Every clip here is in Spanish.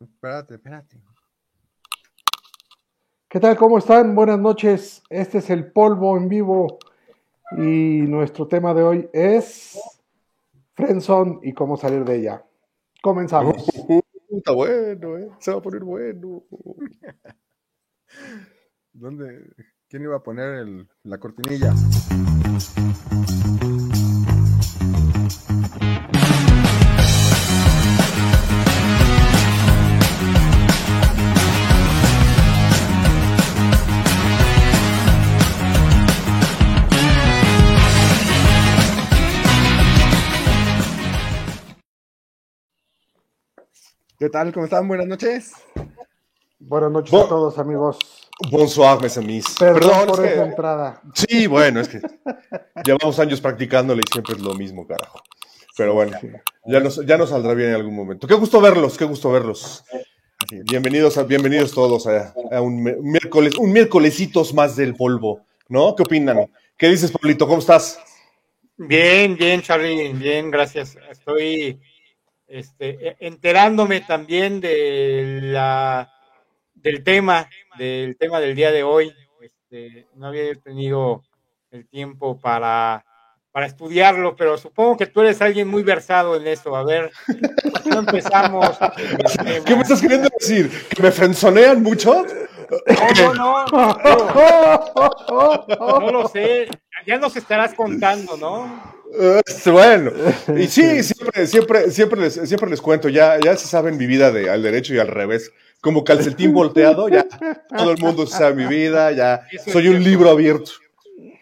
Espérate, espérate. ¿Qué tal? ¿Cómo están? Buenas noches. Este es el polvo en vivo y nuestro tema de hoy es Friendzone y cómo salir de ella. Comenzamos. Uh, está bueno, ¿eh? Se va a poner bueno. ¿Dónde? ¿Quién iba a poner el- la cortinilla? ¿Qué tal? ¿Cómo están? Buenas noches. Buenas noches a todos, amigos. Bonsoir, mes amis. Perdón, Perdón, por es esa que- entrada. Sí, bueno, es que llevamos años practicándole y siempre es lo mismo, carajo. Pero bueno, ya nos, ya nos saldrá bien en algún momento. Qué gusto verlos, qué gusto verlos. Bienvenidos, a- bienvenidos todos a, un miércoles, un miércolesitos más del polvo, ¿no? ¿Qué opinan? ¿Qué dices, Pablito? ¿Cómo estás? Bien, bien, Charlie, bien, gracias. Estoy este, e- enterándome también de la, del tema, del tema del día de hoy. Este, no había tenido el tiempo para, para estudiarlo, pero supongo que tú eres alguien muy versado en eso. A ver, ¿no empezamos? ¿Qué me estás queriendo decir? ¿Que me frenzonean mucho? No, no, no, no, no lo sé. Ya nos estarás contando, ¿no? Bueno, y sí, siempre, siempre, siempre les, siempre les cuento, ya, ya se saben mi vida de, al derecho y al revés. Como calcetín volteado, ya todo el mundo sabe mi vida, ya soy un libro abierto.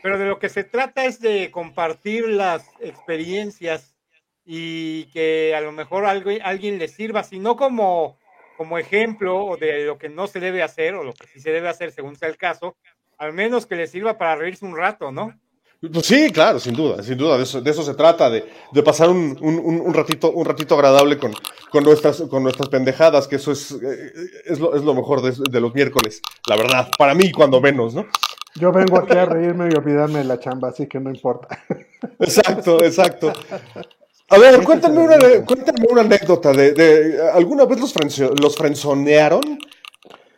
Pero de lo que se trata es de compartir las experiencias y que a lo mejor algo, alguien le sirva, si no como, como ejemplo o de lo que no se debe hacer o lo que sí se debe hacer según sea el caso, al menos que le sirva para reírse un rato, ¿no? Pues sí, claro, sin duda, sin duda, de eso, de eso se trata, de, de pasar un, un- un- ratito, un ratito agradable con, con, nuestras, con nuestras pendejadas, que eso es, eh, es, lo, es lo mejor de, de los miércoles, la verdad, para mí cuando menos, ¿no? Yo vengo aquí a reírme y olvidarme de la chamba, así que no importa. Exacto, exacto. A ver, cuéntame una, cuéntame una anécdota de, de- ¿alguna vez los, frenzo- los frenzonearon?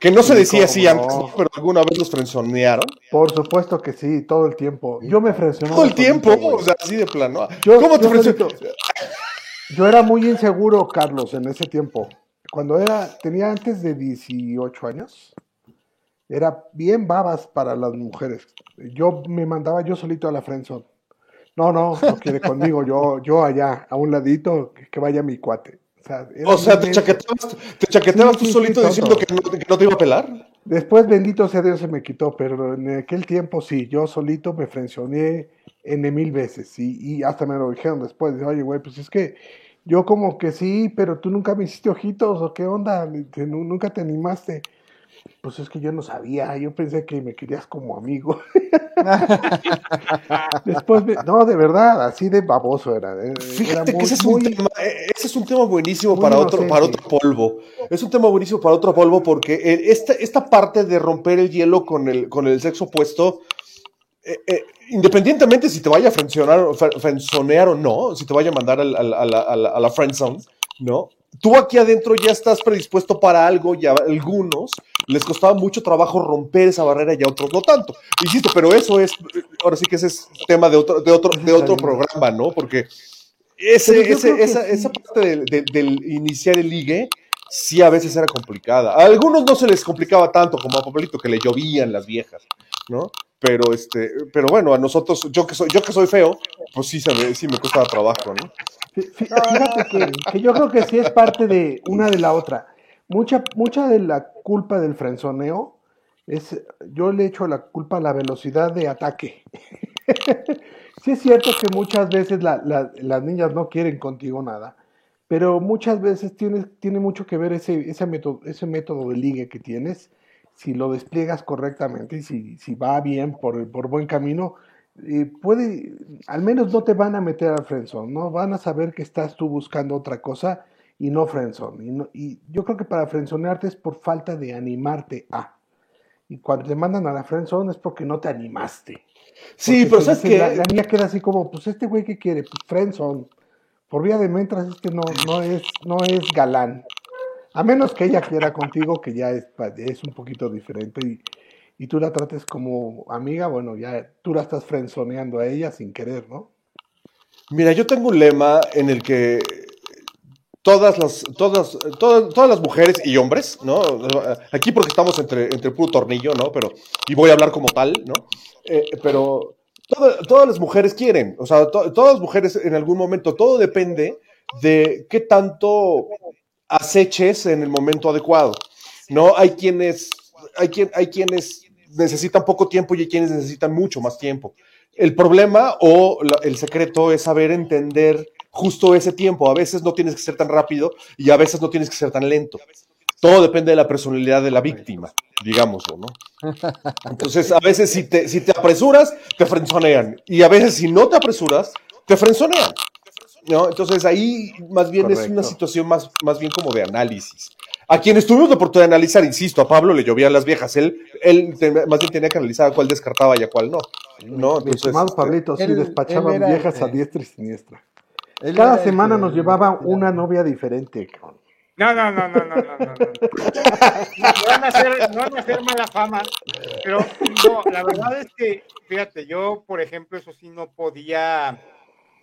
Que no se decía así no. antes, ¿no? pero alguna vez los frenzonearon. Por supuesto que sí, todo el tiempo. Yo me frencionaba Todo el tiempo, o sea, así de plano. Yo- ¿Cómo te yo. Yo era muy inseguro, Carlos, en ese tiempo. Cuando era, tenía antes de 18 años, era bien babas para las mujeres. Yo me mandaba yo solito a la friendzone. No, no, no quiere conmigo, yo, yo allá, a un ladito, que, que vaya mi cuate. O sea, O te chaqueteabas, te chaqueteabas Sí, tú sí, solito sí, diciendo que no, que no te iba a pelar. Después, bendito sea Dios, se me quitó, pero en aquel tiempo sí, yo solito me frencioné N mil veces y, y hasta me lo dijeron después, de, oye, güey, pues es que yo como que sí, pero tú nunca me hiciste ojitos o qué onda, nunca te animaste. Pues es que yo no sabía, yo pensé que me querías como amigo. Después, me- no, de verdad, así de baboso era. eh, Era Fíjate que ese es, un tema, eh, ese es un tema buenísimo para otro, para otro polvo. Es un tema buenísimo para otro polvo porque esta, esta parte de romper el hielo con el, con el sexo opuesto, eh, eh, independientemente si te vaya a frenzonear o no, si te vaya a mandar al- al- a la- a la friendzone, ¿no? Tú aquí adentro ya estás predispuesto para algo y a algunos les costaba mucho trabajo romper esa barrera y a otros no tanto. Insisto, pero eso es, ahora sí que ese es tema de otro, de otro, de otro programa, ¿no? Porque ese, ese- esa, sí. esa parte del, del- del iniciar el ligue, sí a veces era complicada. A algunos no se les complicaba tanto como a Pablito, que le llovían las viejas, ¿no? Pero este, pero bueno, a nosotros, yo que soy, yo que soy feo, pues sí, se me, sí me costaba trabajo, ¿no? Fí- fí- Fíjate que, yo creo que sí es parte de una de la otra. Mucha, mucha de la culpa del frenzoneo es, yo le echo la culpa a la velocidad de ataque. sí es cierto que muchas veces la- la- las niñas no quieren contigo nada, pero muchas veces tiene, tiene mucho que ver ese, ese, método, ese método de ligue que tienes, si lo despliegas correctamente y si, si va bien por, por buen camino, eh, puede, al menos no te van a meter al friendzone, ¿no? Van a saber que estás tú buscando otra cosa y no friendzone. Y, no- y yo creo que para friendzonearte es por falta de animarte a. Y cuando te mandan a la friendzone es porque no te animaste. Sí, Porque pero ¿sabes dice, qué? La, la niña queda así como, pues este güey que quiere, pues friendzone. Por vía de mientras este no, no es, no es galán. A menos que ella quiera contigo, que ya es, un poquito diferente y, tú la trates como amiga, bueno, ya tú la estás frenzoneando a ella sin querer, ¿no? Mira, yo tengo un lema en el que todas las, todas, todas, todas las mujeres y hombres, ¿no? Aquí porque estamos entre, entre puro tornillo, ¿no? Pero, y voy a hablar como tal, ¿no? Eh, pero toda- todas las mujeres quieren, o sea, to- todas las mujeres en algún momento, todo depende de qué tanto aceches en el momento adecuado, ¿no? Hay quienes, hay quien, hay quienes necesitan poco tiempo y hay quienes necesitan mucho más tiempo. El problema o el secreto es saber entender justo ese tiempo. A veces no tienes que ser tan rápido y a veces no tienes que ser tan lento. Todo depende de la personalidad de la víctima, digámoslo, ¿no? Entonces, a veces si te, si te apresuras, te frenzonean. Y a veces si no te apresuras, te frenzonean. ¿No? Entonces ahí más bien es una situación más, más bien como de análisis. A quienes tuvimos la oportunidad de analizar, insisto, a Pablo le llovían las viejas. Él, él más bien tenía que analizar a cuál descartaba y a cuál no. ¿no? Entonces, este, Pablito, sí, él- despachaban él era viejas a diestra y siniestra. Él Cada el semana nos llevaba una novia diferente. cabrón. No, no, no, no, no, no, no. no. Van a hacer, me van a hacer mala fama, pero no, la verdad es que, fíjate, yo, por ejemplo, eso sí no podía,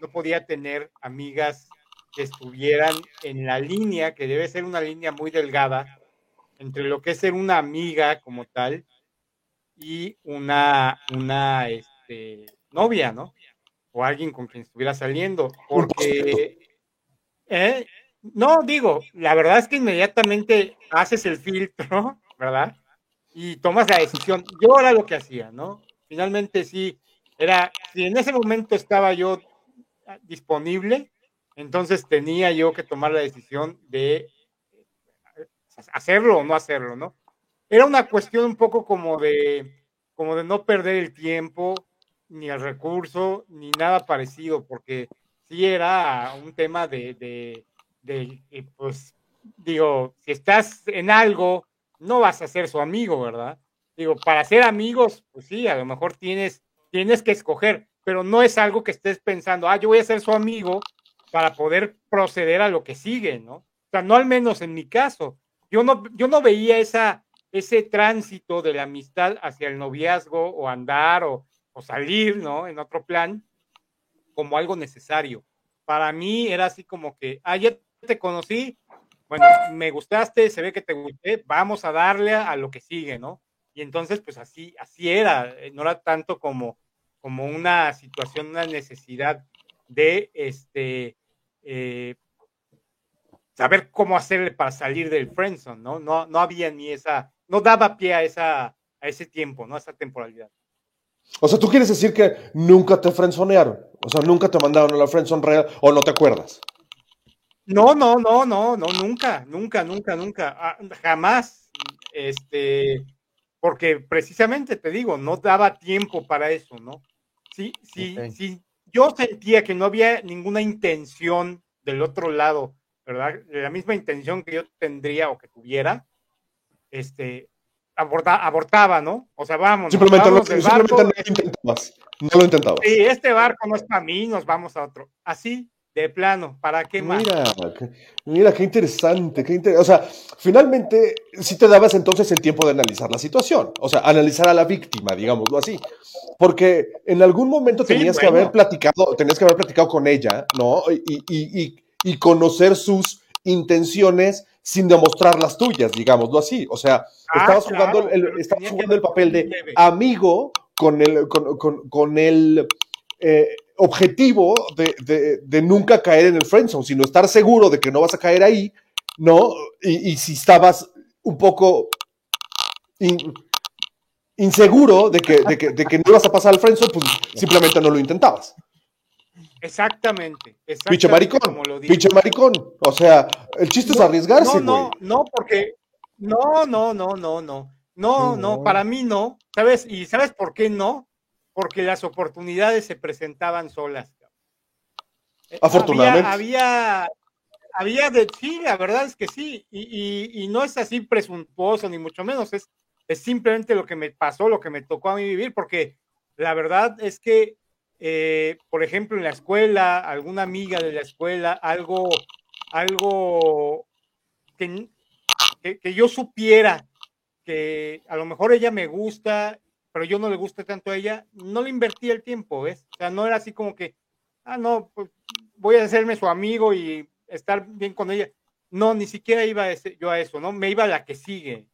no podía tener amigas que estuvieran en la línea, que debe ser una línea muy delgada, entre lo que es ser una amiga como tal y una, una, este, novia, ¿no? O alguien con quien estuviera saliendo, porque, ¿eh? No, digo, la verdad es que inmediatamente haces el filtro, ¿verdad? Y tomas la decisión. Yo era lo que hacía, ¿no? Finalmente sí, era, si en ese momento estaba yo disponible, entonces tenía yo que tomar la decisión de eh, hacerlo o no hacerlo, ¿no? Era una cuestión un poco como de, como de no perder el tiempo, ni el recurso, ni nada parecido, porque sí era un tema de, de, de, eh, pues, digo, si estás en algo, no vas a ser su amigo, ¿verdad? Digo, para ser amigos, pues sí, a lo mejor tienes, tienes que escoger, pero no es algo que estés pensando, ah, yo voy a ser su amigo para poder proceder a lo que sigue, ¿no? O sea, no al menos en mi caso. Yo no, yo no veía esa, ese tránsito de la amistad hacia el noviazgo o andar o, o salir, ¿no? En otro plan, como algo necesario. Para mí era así como que, ah, ya te conocí, bueno, me gustaste, se ve que te gusté, vamos a darle a, a lo que sigue, ¿no? Y entonces, pues así, así era, no era tanto como, como una situación, una necesidad de este eh, saber cómo hacerle para salir del friendzone, ¿no? No, no había ni esa, no daba pie a esa, a ese tiempo, ¿no? A esa temporalidad. O sea, tú quieres decir que nunca te frenzonearon. O sea, nunca te mandaron a la friendzone real o no te acuerdas. No, no, no, no, no, nunca, nunca, nunca, nunca, ah, jamás, este, porque precisamente te digo, no daba tiempo para eso, ¿no? Sí, sí, Ok. sí, yo sentía que no había ninguna intención del otro lado, ¿verdad? La misma intención que yo tendría o que tuviera, este, aborda- abortaba, ¿no? O sea, vamos, Simplemente, no, vámonos del simplemente barco, no lo intentabas. No lo intentabas. sí, este barco no es para mí, nos vamos a otro, así, de plano, ¿para qué más? Mira, mira, qué interesante, qué inter- O sea, finalmente sí te dabas entonces el tiempo de analizar la situación, o sea, analizar a la víctima, digámoslo así, porque en algún momento Sí, tenías que haber platicado, tenías que haber platicado con ella, ¿no? Y, y- y- y conocer sus intenciones sin demostrar las tuyas, digámoslo así. O sea, Ah, estabas claro, jugando, el, estabas jugando el papel de amigo con el, con, con- con el eh, objetivo de, de- de nunca caer en el friendzone, sino estar seguro de que no vas a caer ahí, ¿no? Y, y si estabas un poco in- inseguro de que, de, que, de que no ibas a pasar al friendzone, pues simplemente no lo intentabas. Exactamente, exactamente. Pinche maricón, como lo pinche maricón. O sea, el chiste es arriesgarse, No, no, no, porque no, no, no, no, no, no, no. para mí no, ¿sabes? ¿Y sabes por qué no? Porque las oportunidades se presentaban solas. Eh, Afortunadamente. Había, había, había de, sí, la verdad es que sí, y, y, y no es así presuntuoso, ni mucho menos, es, es simplemente lo que me pasó, lo que me tocó a mí vivir, porque la verdad es que, eh, por ejemplo, en la escuela, alguna amiga de la escuela, algo, algo que, que, que yo supiera que a lo mejor ella me gusta, pero yo no le guste tanto a ella, no le invertí el tiempo, ¿ves? O sea, no era así como que, ah, no, pues voy a hacerme su amigo y estar bien con ella. No, ni siquiera iba a yo a eso, ¿no? Me iba a la que sigue.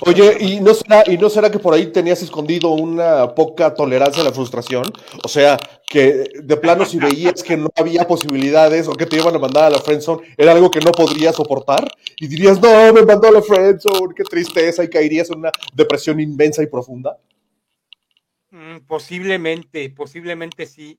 Oye. ¿y no, será, ¿y no será que por ahí tenías escondido una poca tolerancia a la frustración? O sea, que de plano si veías que no había posibilidades o que te iban a mandar a la friendzone, era algo que no podrías soportar y dirías, no, me mandó a la friendzone, qué tristeza, y caerías en una depresión inmensa y profunda. Mm, posiblemente, posiblemente sí.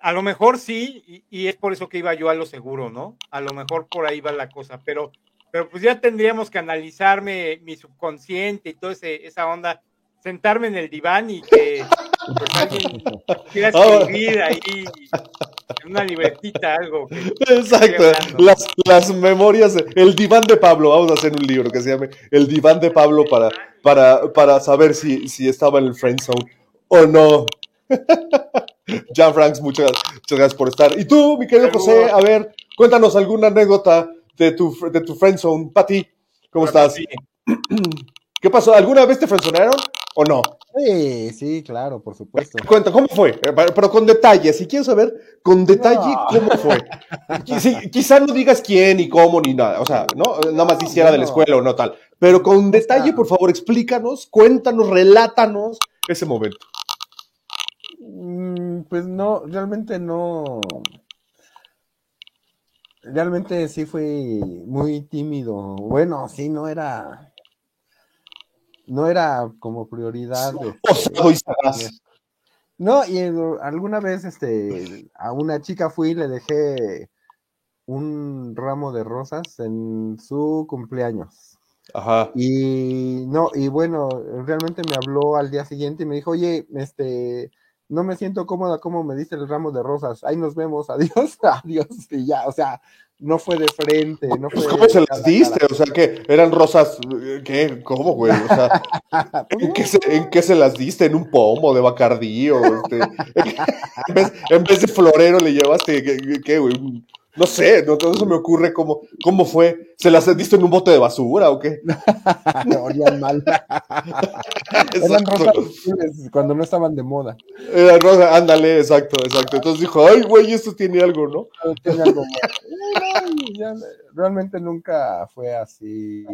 A lo mejor sí, y, y es por eso que iba yo a lo seguro, ¿no? A lo mejor por ahí va la cosa, pero, pero pues ya tendríamos que analizarme mi subconsciente y toda ese- esa onda, sentarme en el diván y que pues, alguien quiera escribir ahí en una libretita algo. que- Exacto, las, las memorias, el diván de Pablo, vamos a hacer un libro que se llame El diván de Pablo para, para, para saber si, si estaba en el friend zone o no. Jan Franks, muchas, muchas gracias por estar. Y tú, mi querido José, a ver, cuéntanos alguna anécdota de tu, de tu friend zone. Pati, ¿cómo estás? ¿Qué pasó? ¿Alguna vez te friendzonearon o no? Sí, sí, claro, por supuesto. Cuenta, ¿cómo fue? Eh, Pero con detalle, si quieres saber con detalle No. cómo fue. Sí, quizá no digas quién ni cómo ni nada, o sea, no, nada más si era de la bueno. escuela o no tal. Pero con detalle, por favor, explícanos, cuéntanos, relátanos ese momento. Mm, Pues no, realmente no. Realmente sí fui muy tímido. Bueno, sí, no era. No era como prioridad. este. No, y alguna vez este, a una chica fui y le dejé un ramo de rosas en su cumpleaños. Ajá. Y no, y bueno, realmente me habló al día siguiente y me dijo, oye, este, no me siento cómoda como me diste el ramo de rosas, ahí nos vemos, adiós, adiós, y ya, o sea, no fue de frente, no fue Pues, ¿Cómo se las diste? cara. O sea, que eran rosas, ¿qué? ¿Cómo, güey? O sea, ¿en qué, se, en qué se las diste? ¿En un pomo de Bacardí? O este, en, vez, en vez de florero le llevaste, ¿qué, qué, güey? Un- No sé, no, no se me ocurre cómo, cómo fue. ¿Se las diste en un bote de basura o qué? olían mal. Eran rosas cuando no estaban de moda. Era rosa, ándale, exacto, exacto. Entonces dijo, ay, güey, esto tiene algo, ¿no? Tiene algo no, ya, realmente nunca fue así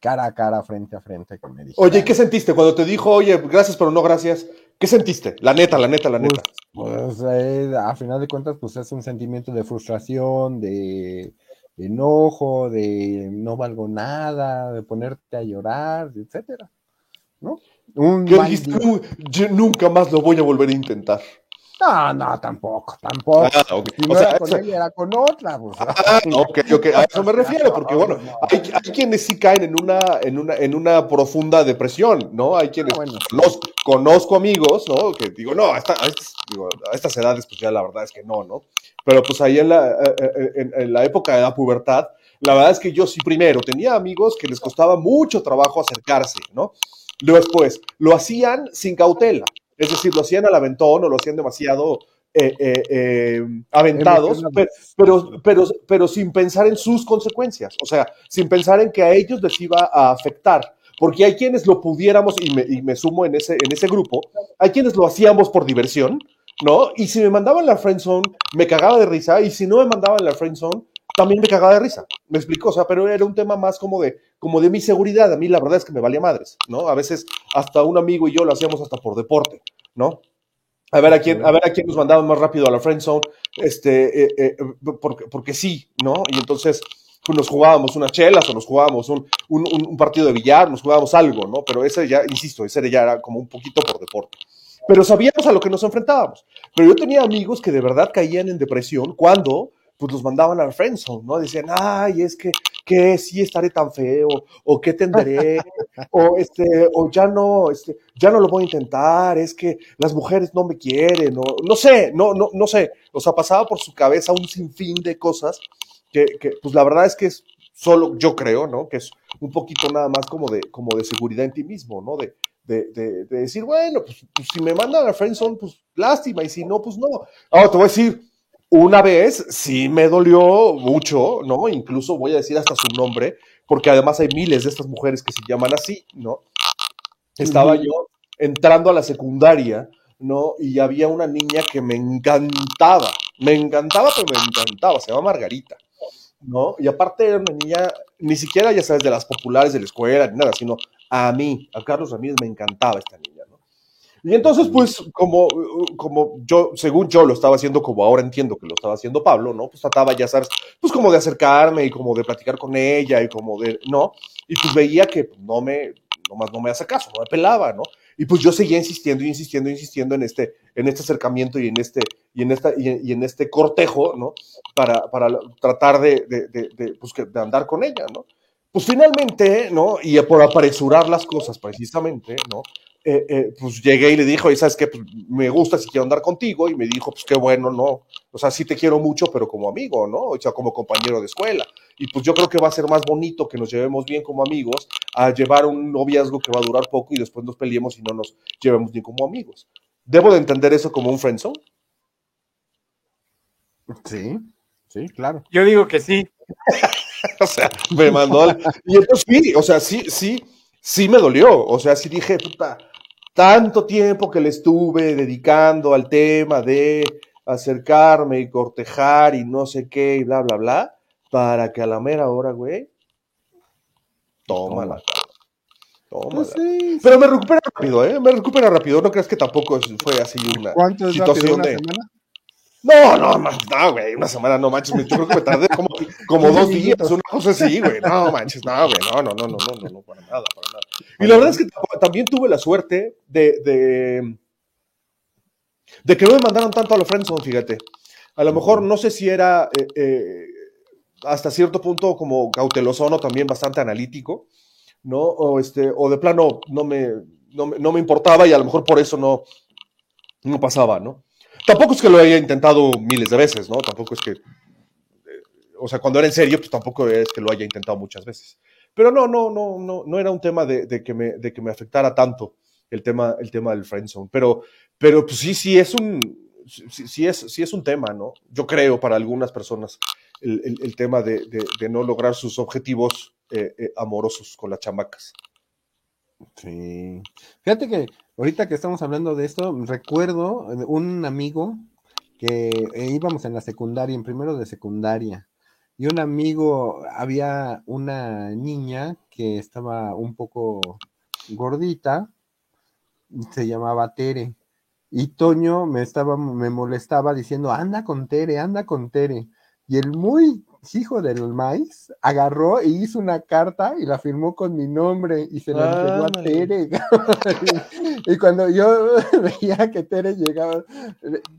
cara a cara, frente a frente dijo. Oye, ¿y ¿qué sentiste cuando te dijo, oye, gracias, pero no gracias? ¿Qué sentiste? La neta, la neta, la neta. Pues eh, a final de cuentas, pues es un sentimiento de frustración, de enojo, de no valgo nada, de ponerte a llorar, etcétera. ¿No? Un ¿Qué mal dijiste? día. "Uh, yo nunca más lo voy a volver a intentar. No, no, tampoco, tampoco. Ah. Si O no sea, era con ella, era con otra. Pues. Ah, ok, ok, a eso me refiero, porque bueno, hay, hay quienes sí caen en una, en una, en una profunda depresión, ¿no? Hay quienes, Ah, bueno, sí. los conozco amigos, ¿no? Que digo, no, a, esta- a estas, digo, a estas edades, pues ya la verdad es que no, ¿no? Pero pues ahí en la, eh, eh, en, en la época de la pubertad, la verdad es que yo sí primero tenía amigos que les costaba mucho trabajo acercarse, ¿no? Después, lo hacían sin cautela, es decir, lo hacían al aventón o lo hacían demasiado eh, eh, eh, aventados, pero, pero, pero sin pensar en sus consecuencias, o sea, sin pensar en que a ellos les iba a afectar. Porque hay quienes lo pudiéramos, y me, y me sumo en ese, en ese grupo, hay quienes lo hacíamos por diversión, ¿no? Y si me mandaban la friendzone, me cagaba de risa, y si no me mandaban la friendzone, también me cagaba de risa. Me explico, o sea, pero era un tema más como de, como de mi seguridad. A mí la verdad es que me valía madres, ¿no? A veces hasta un amigo y yo lo hacíamos hasta por deporte, ¿no? A ver a quién, a ver a quién nos mandaban más rápido a la friend zone, este, eh, eh, porque, porque sí, ¿no? Y entonces pues, nos jugábamos unas chelas o nos jugábamos un, un, un partido de billar, nos jugábamos algo, ¿no? Pero ese ya, insisto, ese ya era como un poquito por deporte. Pero sabíamos a lo que nos enfrentábamos. Pero yo tenía amigos que de verdad caían en depresión cuando pues los mandaban al friendzone, ¿no? Decían, ay, es que, que sí estaré tan feo, o qué tendré, o este, o ya no, este, ya no lo voy a intentar, es que las mujeres no me quieren, o no sé, no, no, no sé. O sea, pasaba por su cabeza un sinfín de cosas que, que, pues la verdad es que es solo, yo creo, ¿no? Que es un poquito nada más como de, como de seguridad en ti mismo, ¿no? De, de, de, de decir, bueno, pues, pues, si me mandan a friendzone, pues lástima, y si no, pues no. Ahora te voy a decir, una vez sí me dolió mucho, ¿no? Incluso voy a decir hasta su nombre, porque además hay miles de estas mujeres que se llaman así, ¿no? Estaba yo entrando a la secundaria, ¿no? Y había una niña que me encantaba, me encantaba, pero me encantaba, se llama Margarita, ¿no? Y aparte era una niña, ni siquiera, ya sabes, de las populares de la escuela, ni nada, sino a mí, a Carlos Ramírez me encantaba esta niña. Y entonces, pues, como, como yo, según yo lo estaba haciendo, como ahora entiendo que lo estaba haciendo Pablo, ¿no? Pues trataba, ya sabes, pues como de acercarme y como de platicar con ella y como de, ¿no? Y pues veía que no me, nomás no me hace caso, no me pelaba, ¿no? Y pues yo seguía insistiendo, insistiendo, insistiendo en este, en este acercamiento y en este, y en esta, y en, este cortejo, ¿no? Para, para tratar de, de, de, pues, de andar con ella, ¿no? Pues finalmente, ¿no? Y por apresurar las cosas precisamente, ¿no? Eh, eh, pues llegué y le dijo, y sabes que pues, me gusta si quiero andar contigo, y me dijo, pues qué bueno, no, o sea, sí te quiero mucho, pero como amigo, ¿no? O sea, como compañero de escuela. Y pues yo creo que va a ser más bonito que nos llevemos bien como amigos a llevar un noviazgo que va a durar poco y después nos peleemos y no nos llevemos bien como amigos. ¿Debo de entender eso como un friendzone? Sí, sí, claro. Yo digo que sí. o sea, me mandó. Y entonces sí, o sea, sí, sí, sí me dolió. O sea, sí dije, puta, tanto tiempo que le estuve dedicando al tema de acercarme y cortejar y no sé qué y bla, bla, bla, para que a la mera hora, güey, tómala. Tómala. Pues Pero me recupera rápido, ¿eh? Me recupera rápido. No creas que tampoco fue así una situación de. Semana? No, no, no, güey, una semana no manches, yo creo que me tardé como, como dos días, una cosa así, güey, no manches, no, güey, no, no, no, no, no, no, no, para nada, para nada. Y la verdad es que también tuve la suerte de, de, que no me mandaron tanto a la friendzone, fíjate. A lo mejor no sé si era eh, eh, hasta cierto punto como cauteloso o también bastante analítico, ¿no? O, este, o de plano no me, no me, no me importaba y a lo mejor por eso no, no pasaba, ¿no? Tampoco es que lo haya intentado miles de veces, ¿no? Tampoco es que. Eh, o sea, cuando era en serio, pues tampoco es que lo haya intentado muchas veces. Pero no, no, no, no, no era un tema de, que, me, de que me afectara tanto el tema, el tema del friendzone. Pero, pero pues sí, sí es un. Sí, es, sí es un tema, ¿no? Yo creo para algunas personas el, tema de, no lograr sus objetivos eh, eh, amorosos con las chamacas. Sí. Fíjate que ahorita que estamos hablando de esto, recuerdo un amigo que eh, íbamos en la secundaria, en primero de secundaria, y un amigo, había una niña que estaba un poco gordita, se llamaba Tere, y Toño me estaba, me molestaba diciendo, anda con Tere, anda con Tere, y el muy hijo del maíz, agarró e hizo una carta y la firmó con mi nombre y se la entregó a Tere. y cuando yo veía que Tere llegaba,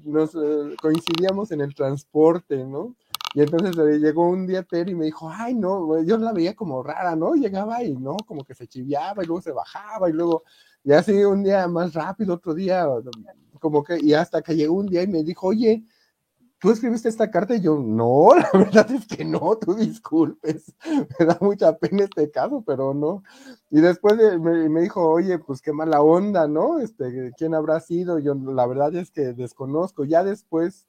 nos eh, coincidíamos en el transporte, ¿no? Y entonces llegó un día Tere y me dijo, ay, no, yo la veía como rara, ¿no? Llegaba y, ¿no? Como que se chiviaba y luego se bajaba y luego, y así un día más rápido, otro día, como que, y hasta que llegó un día y me dijo, oye, ¿tú escribiste esta carta? Y yo, no, la verdad es que no, tú disculpes, me da mucha pena este caso, pero no. Y después me, dijo, oye, pues qué mala onda, ¿no? Este, ¿quién habrá sido? Yo, la verdad es que desconozco. Ya después,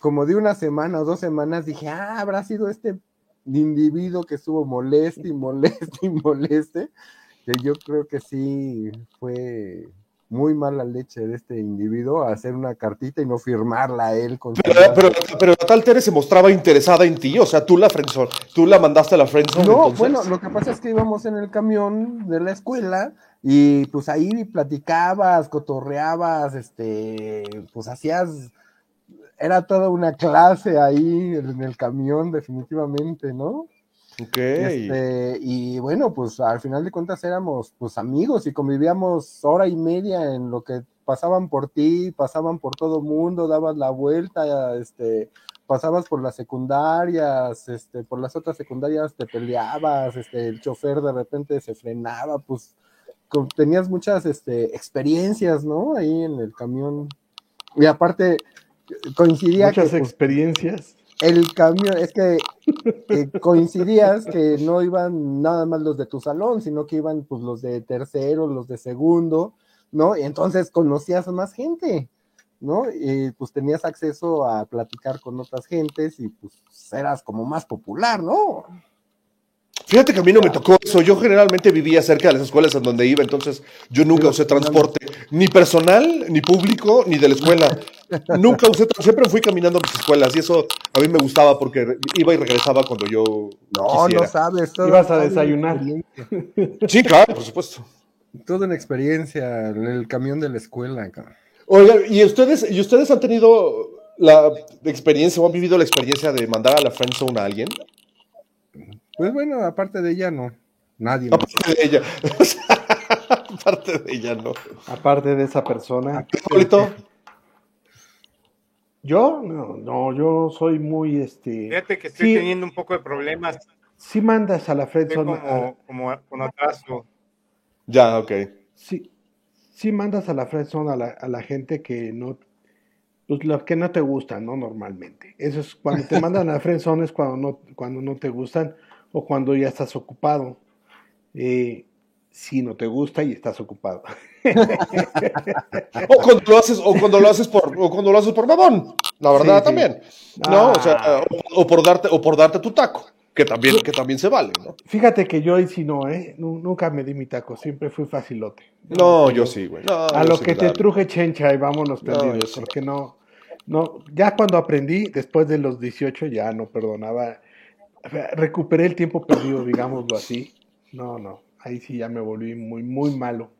como de una semana o dos semanas, dije, ah, habrá sido este individuo que estuvo moleste y moleste y moleste, que yo creo que sí fue muy mala leche de este individuo hacer una cartita y no firmarla a él. Con pero, pero, pero, tal Tere se mostraba interesada en ti, o sea, tú la friendzone, tú la mandaste a la friendzone. No, bueno, lo que pasa es que íbamos en el camión de la escuela y pues ahí platicabas, cotorreabas, este, pues hacías, era toda una clase ahí en el camión definitivamente, ¿no? Este, y bueno, pues al final de cuentas éramos pues amigos y convivíamos hora y media en lo que pasaban por ti, pasaban por todo mundo, dabas la vuelta, este, pasabas por las secundarias, este, por las otras secundarias te peleabas, este, el chofer de repente se frenaba, pues tenías muchas este, experiencias, ¿no? Ahí en el camión. Y aparte, coincidía. Muchas pues, experiencias el camión, es que coincidías que no iban nada más los de tu salón, sino que iban pues los de tercero, los de segundo, ¿no? Y entonces conocías a más gente. ¿no? Y pues tenías acceso a platicar con otras gentes y pues eras como más popular, ¿no? Fíjate que a mí no me tocó eso. Yo generalmente vivía cerca de las escuelas en donde iba, entonces yo nunca usé transporte, ni personal, ni público, ni de la escuela. Nunca usé, siempre fui caminando a mis escuelas y eso a mí me gustaba porque iba y regresaba cuando yo No, quisiera. no sabes. todo- Ibas a desayunar. Sí, claro, por supuesto. Todo en experiencia, en el camión de la escuela. Oigan, ¿y ustedes, ¿y ustedes han tenido la experiencia o han vivido la experiencia de mandar a la friendzone a alguien? Pues bueno, aparte de ella, no. Nadie. más. Aparte de ella. Aparte de ella, no. Aparte de esa persona. Yo, no, no, yo soy muy, este, Fíjate que estoy Sí. teniendo un poco de problemas. si mandas a la a- como, como con atraso. ya, ok. sí, sí mandas a la friendzone a la, a la gente que no, pues los que no te gustan, ¿no? Normalmente. Eso es cuando te mandan a la friendzone es cuando no, cuando no te gustan o cuando ya estás ocupado. Eh, si no te gusta y estás ocupado. O cuando lo haces, o cuando lo haces por, o cuando lo haces por mamón, la verdad Sí, sí. también. No, o sea, Ah. o, o por darte, o por darte tu taco, que también, que también se vale, ¿no? Fíjate que yo ahí sí no, ¿eh? Nu- Nunca me di mi taco, siempre fui facilote. No, yo sí, güey. No, A lo sí, que te truje chencha y vámonos No, perdidos, porque no, no, ya cuando aprendí, después de los 18 ya no perdonaba, recuperé el tiempo perdido, digámoslo así. No, no, ahí sí ya me volví muy, muy malo.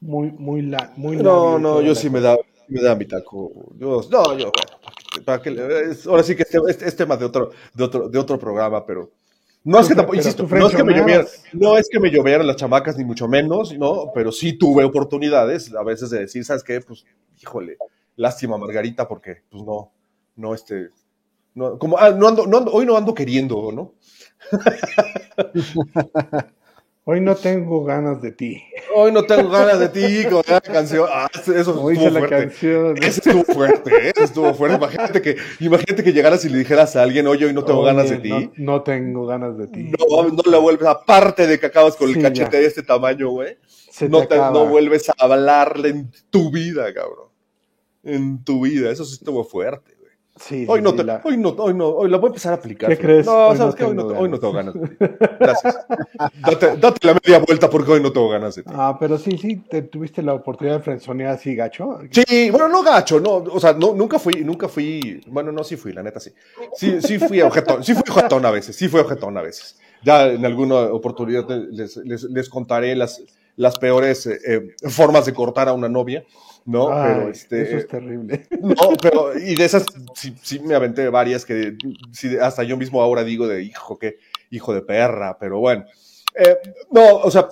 Muy, muy, la, muy No, no, yo sí me da, me da mi taco. Yo, no, yo, bueno, para que, le- es- ahora sí que este, este es tema de otro, de otro, de otro programa, pero no es que tampoco, insisto, tú no es que me llovieran, frenzoneabas. no es que me llovieran las chamacas, ni mucho menos, no, pero sí tuve oportunidades a veces de decir, ¿sabes qué? Pues, híjole, lástima Margarita, porque, pues no, no, este, no, como, ah, no ando, no ando- hoy no ando queriendo, ¿no? Hoy no tengo ganas de ti. Hoy no tengo ganas de ti con la canción. Ah, eso Hoy estuvo la fuerte. canción. Ese estuvo fuerte, ¿eh? ese estuvo fuerte. Imagínate que, imagínate que llegaras y le dijeras a alguien, oye, hoy no tengo Oye, ganas de ti. No, tengo ganas de ti. No, no la vuelves, aparte de que acabas con el Sí, cachete ya. de este tamaño, güey. No, te no vuelves a hablarle en tu vida, cabrón. En tu vida, eso sí estuvo fuerte. Sí, Hoy sí, no, te- la- hoy no, hoy no, hoy la voy a empezar a aplicar. ¿Qué crees? No, Hoy sabes no qué, hoy no, tengo hoy no ganas. tengo ganas de ti. Gracias. Date, date la media vuelta porque hoy no tengo ganas de ti. Ah, pero sí, sí, te tuviste la oportunidad de frenzonear así, gacho. Sí, bueno, no gacho, no, o sea, no, nunca fui, nunca fui, bueno, no, sí fui, la neta sí. Sí, sí fui objetón, sí fui objetón a veces, sí fui objetón a veces. Ya en alguna oportunidad les, les, les contaré las, las peores eh, eh, formas de cortar a una novia, ¿no? Ay, pero este, Eso es terrible. no, pero, y de esas sí, sí me aventé varias que sí, hasta yo mismo ahora digo de hijo, qué hijo de perra, pero bueno. Eh, no, o sea,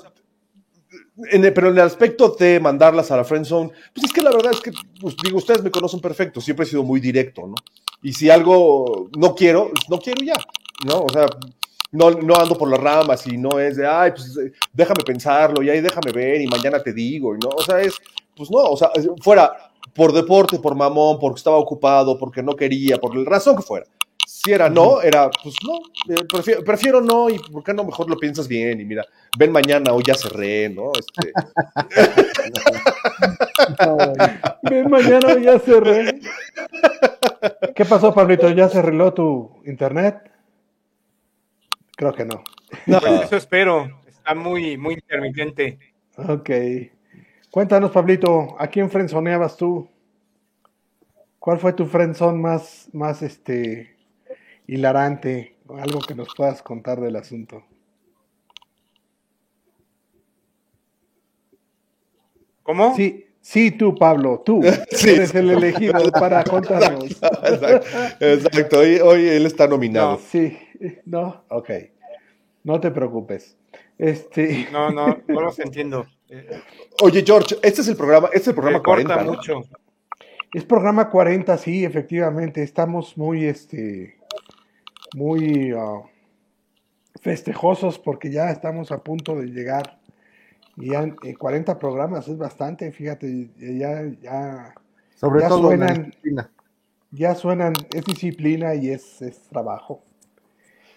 en el- pero en el aspecto de mandarlas a la friend zone, pues es que la verdad es que, pues digo, ustedes me conocen perfecto, siempre he sido muy directo, ¿no? Y si algo no quiero, pues, no quiero ya, ¿no? O sea, no, no ando por las ramas y no es de, ay, pues eh, déjame pensarlo y ahí déjame ver y mañana te digo, y no, o sea, es, pues no, o sea, fuera por deporte, por mamón, porque estaba ocupado, porque no quería, por la razón que fuera. Si era no, era, pues no, eh, prefiero, prefiero no, y por qué no mejor lo piensas bien, y mira, ven mañana o ya cerré, ¿no? Este, Ven, mañana ya cerré. ¿Qué pasó, Pablito? ¿Ya se arregló tu internet? Creo que no. no, Pues eso espero. Está muy, muy intermitente. Ok. Cuéntanos, Pablito, ¿a quién frenzoneabas tú? ¿Cuál fue tu frenzón más, más este, hilarante? Algo que nos puedas contar del asunto. ¿Cómo? Sí, sí, tú, Pablo, tú. Sí, eres el elegido para contarnos. exacto, exacto, hoy, hoy él está nominado. Sí, no, ok. No te preocupes. Este, No, no, no los entiendo. Eh, Oye, George, este es el programa, este es el programa me corta 40. ¿no? mucho. es programa 40, sí, efectivamente. Estamos muy, este, muy ah, festejosos porque ya estamos a punto de llegar. Y ya en 40 programas es bastante, fíjate, ya, ya, Sobre Ya todo en la suenan- disciplina. ya suenan, es disciplina y es, es trabajo.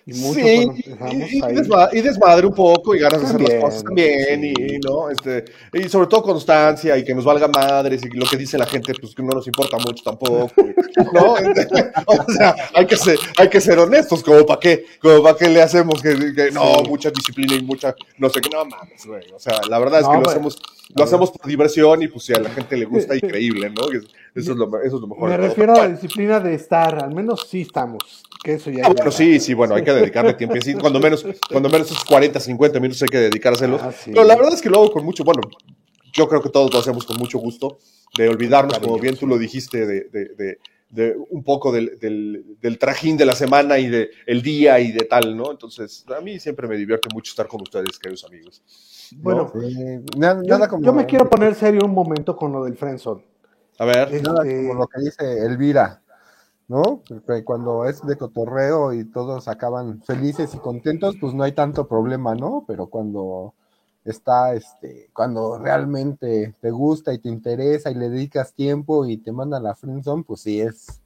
Y mucho Sí, y, empezamos y ahí. y desmadre un poco y ganas de hacer las También, cosas también y, sí. ¿no? Este, y sobre todo constancia y que nos valga madres y lo que dice la gente pues que no nos importa mucho tampoco, ¿no? o sea, hay que ser, hay que ser honestos, como para qué, como para qué le hacemos que, que no, Sí. mucha disciplina y mucha, no sé qué, no mames, güey, o sea, la verdad es No, que lo hacemos, lo hacemos por diversión y pues si a la gente le gusta, increíble, ¿no? Y Eso es lo, eso es lo mejor. Me refiero a la disciplina de estar, al menos sí estamos. Que eso ya Ah, bueno, sí, sí, bueno, hay que dedicarle tiempo. Sí, cuando menos, cuando menos esos 40, 50 minutos hay que dedicárselos. Ah, sí. Pero la verdad es que lo hago con mucho, bueno, yo creo que todos lo hacemos con mucho gusto, de olvidarnos, como bien tú lo dijiste, de, de, de- de un poco del, del, del trajín de la semana y de el día y de tal, ¿no? Entonces, a mí siempre me divierte mucho estar con ustedes, queridos amigos. Bueno, nada, yo, nada como, yo me quiero poner serio un momento con lo del friendzone. A ver, nada Este, como lo que dice Elvira, ¿no? Cuando es de cotorreo y todos acaban felices y contentos, pues no hay tanto problema, ¿no? Pero cuando está, este, cuando realmente te gusta y te interesa y le dedicas tiempo y te mandan la friendzone, pues sí es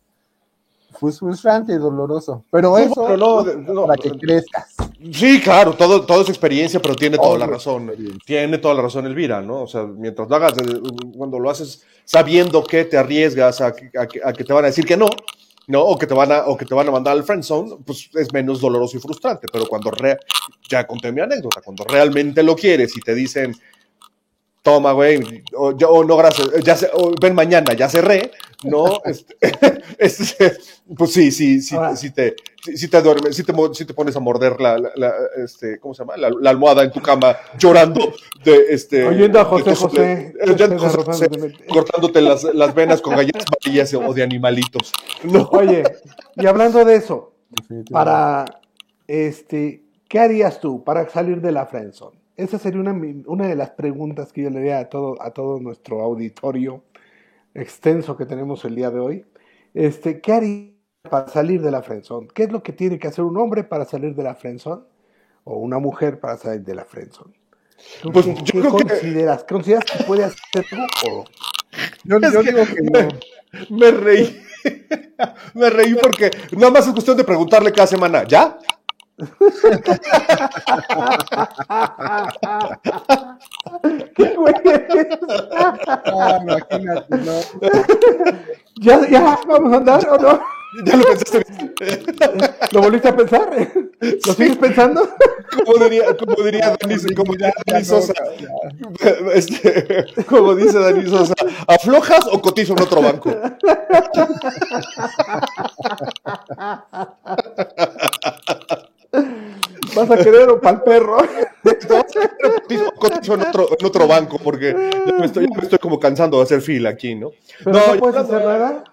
frustrante y doloroso. Pero eso pero no, ¿no? no, para que crezcas. Sí, claro, todo, todo es experiencia, pero tiene toda la razón. Tiene toda la razón Elvira, ¿no? O sea, mientras lo hagas, eh, cuando lo haces sabiendo que te arriesgas a, a a que te van a decir que no, ¿no? O que te van a, o que te van a mandar al friendzone, pues es menos doloroso y frustrante. Pero cuando, re- ya conté mi anécdota, cuando realmente lo quieres y te dicen, toma, güey, o, ya- o no, gracias, ya se- o ven mañana, ya cerré, ¿no? Este, este, pues sí, sí, sí, Ahora- sí te, sí, te duermes, sí te, sí te pones a morder la, la- la, este, ¿cómo se llama? La, la almohada en tu cama, llorando, de, este, Oyendo a de José José. de- oyendo a José José, José. cortándote las, las venas con galletas amarillas o de animalitos. No. Oye, y hablando de eso, para este, ¿qué harías tú para salir de la friendzone? Esa sería una, una de las preguntas que yo le haría a todo, a todo nuestro auditorio extenso que tenemos el día de hoy. Este, ¿qué harías para salir de la friendzone? ¿Qué es lo que tiene que hacer un hombre para salir de la friendzone? O una mujer para salir de la friendzone. ¿Tú Pues qué, yo qué creo que- consideras? ¿Consideras que puede hacer algo? o- Yo, yo digo que no. Me reí. Me reí porque nada más es cuestión de preguntarle cada semana, ¿ya? ¿Qué, güey? Ah, imagínate, no. ¿Ya, ya, vamos a andar o no? ¿Ya lo pensaste bien? ¿Lo volviste a pensar? ¿Lo sigues pensando? Como diría, como diría Dani, como diría Ya Dani Sosa, este, como dice Dani Sosa, ¿aflojas o cotizo en otro banco? ¿Vas a querer o pa'l perro? Cotizo, cotizo en, otro, en otro banco porque ya me, estoy, ya me estoy como cansando de hacer fila aquí, ¿no? ¿Pero no, puedes hacer nada?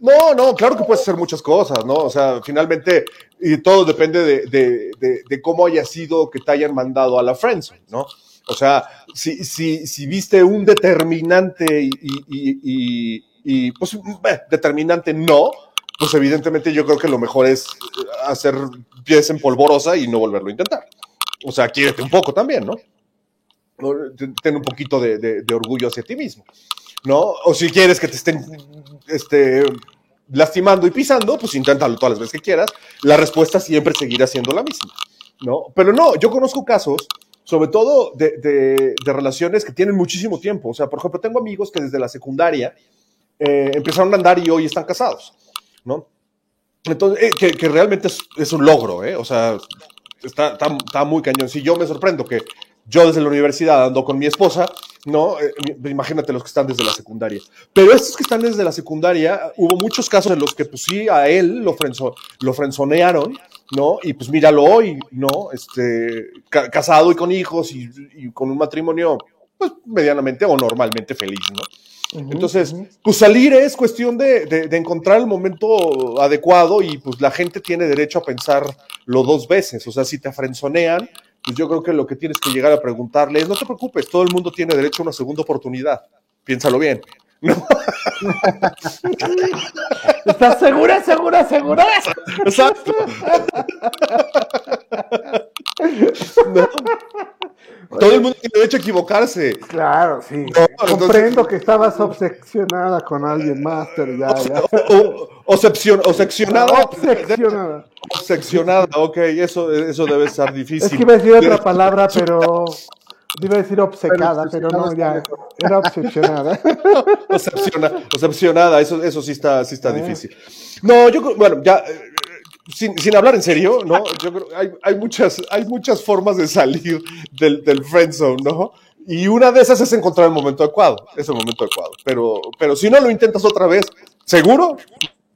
No, no, claro que puedes hacer muchas cosas, ¿no? O sea, finalmente, y todo depende de, de- de- de cómo haya sido que te hayan mandado a la friendzone, ¿no? O sea, si, si, si viste un determinante y, y- y- y- pues, determinante no, pues evidentemente yo creo que lo mejor es eh, hacer pies en polvorosa y no volverlo a intentar. O sea, quiérete un poco también, ¿no? Ten- un poquito de, orgullo hacia ti mismo, ¿no? O si quieres que te estén este, lastimando y pisando, pues inténtalo todas las veces que quieras. La respuesta siempre seguirá siendo la misma, ¿no? Pero no, yo conozco casos, sobre todo de relaciones que tienen muchísimo tiempo. O sea, por ejemplo, tengo amigos que desde la secundaria eh, empezaron a andar y hoy están casados, ¿no? Entonces, eh, que, que realmente es, es un logro, ¿eh? O sea, está, está, está muy cañón. Si yo me sorprendo que yo desde la universidad ando con mi esposa, ¿no? Eh, imagínate los que están desde la secundaria. Pero estos que están desde la secundaria, hubo muchos casos en los que, pues sí, a él lo, frenzo, lo frenzonearon, ¿no? Y pues míralo hoy, ¿no? Este, ca- casado y con hijos y, y con un matrimonio, pues medianamente o normalmente feliz, ¿no? Entonces, pues salir es cuestión de, de- de encontrar el momento adecuado y pues la gente tiene derecho a pensarlo dos veces. O sea, si te frenzonean, pues yo creo que lo que tienes que llegar a preguntarle es, no te preocupes, todo el mundo tiene derecho a una segunda oportunidad. Piénsalo bien. ¿Estás segura, segura, segura? Exacto. No. Todo el mundo tiene derecho a equivocarse. Claro, sí. No, Comprendo que estabas obsesionada con alguien más, pero ya, ya. O, o- o seccion- o seccionada. Obsesionada. Seccionada, ok, eso, eso debe estar difícil. Es que iba a decir otra palabra, pero. Iba a decir obcecada, pero no, ya. Era obsesionada. Decepciona- decepcionada, eso, eso sí está, sí está difícil. No, yo creo, bueno, ya, eh, sin, sin hablar en serio, ¿no? Yo creo hay, hay, muchas, hay muchas formas de salir del, del friend zone, ¿no? Y una de esas es encontrar el momento adecuado, es el momento adecuado. Pero, pero si no lo intentas otra vez, ¿seguro?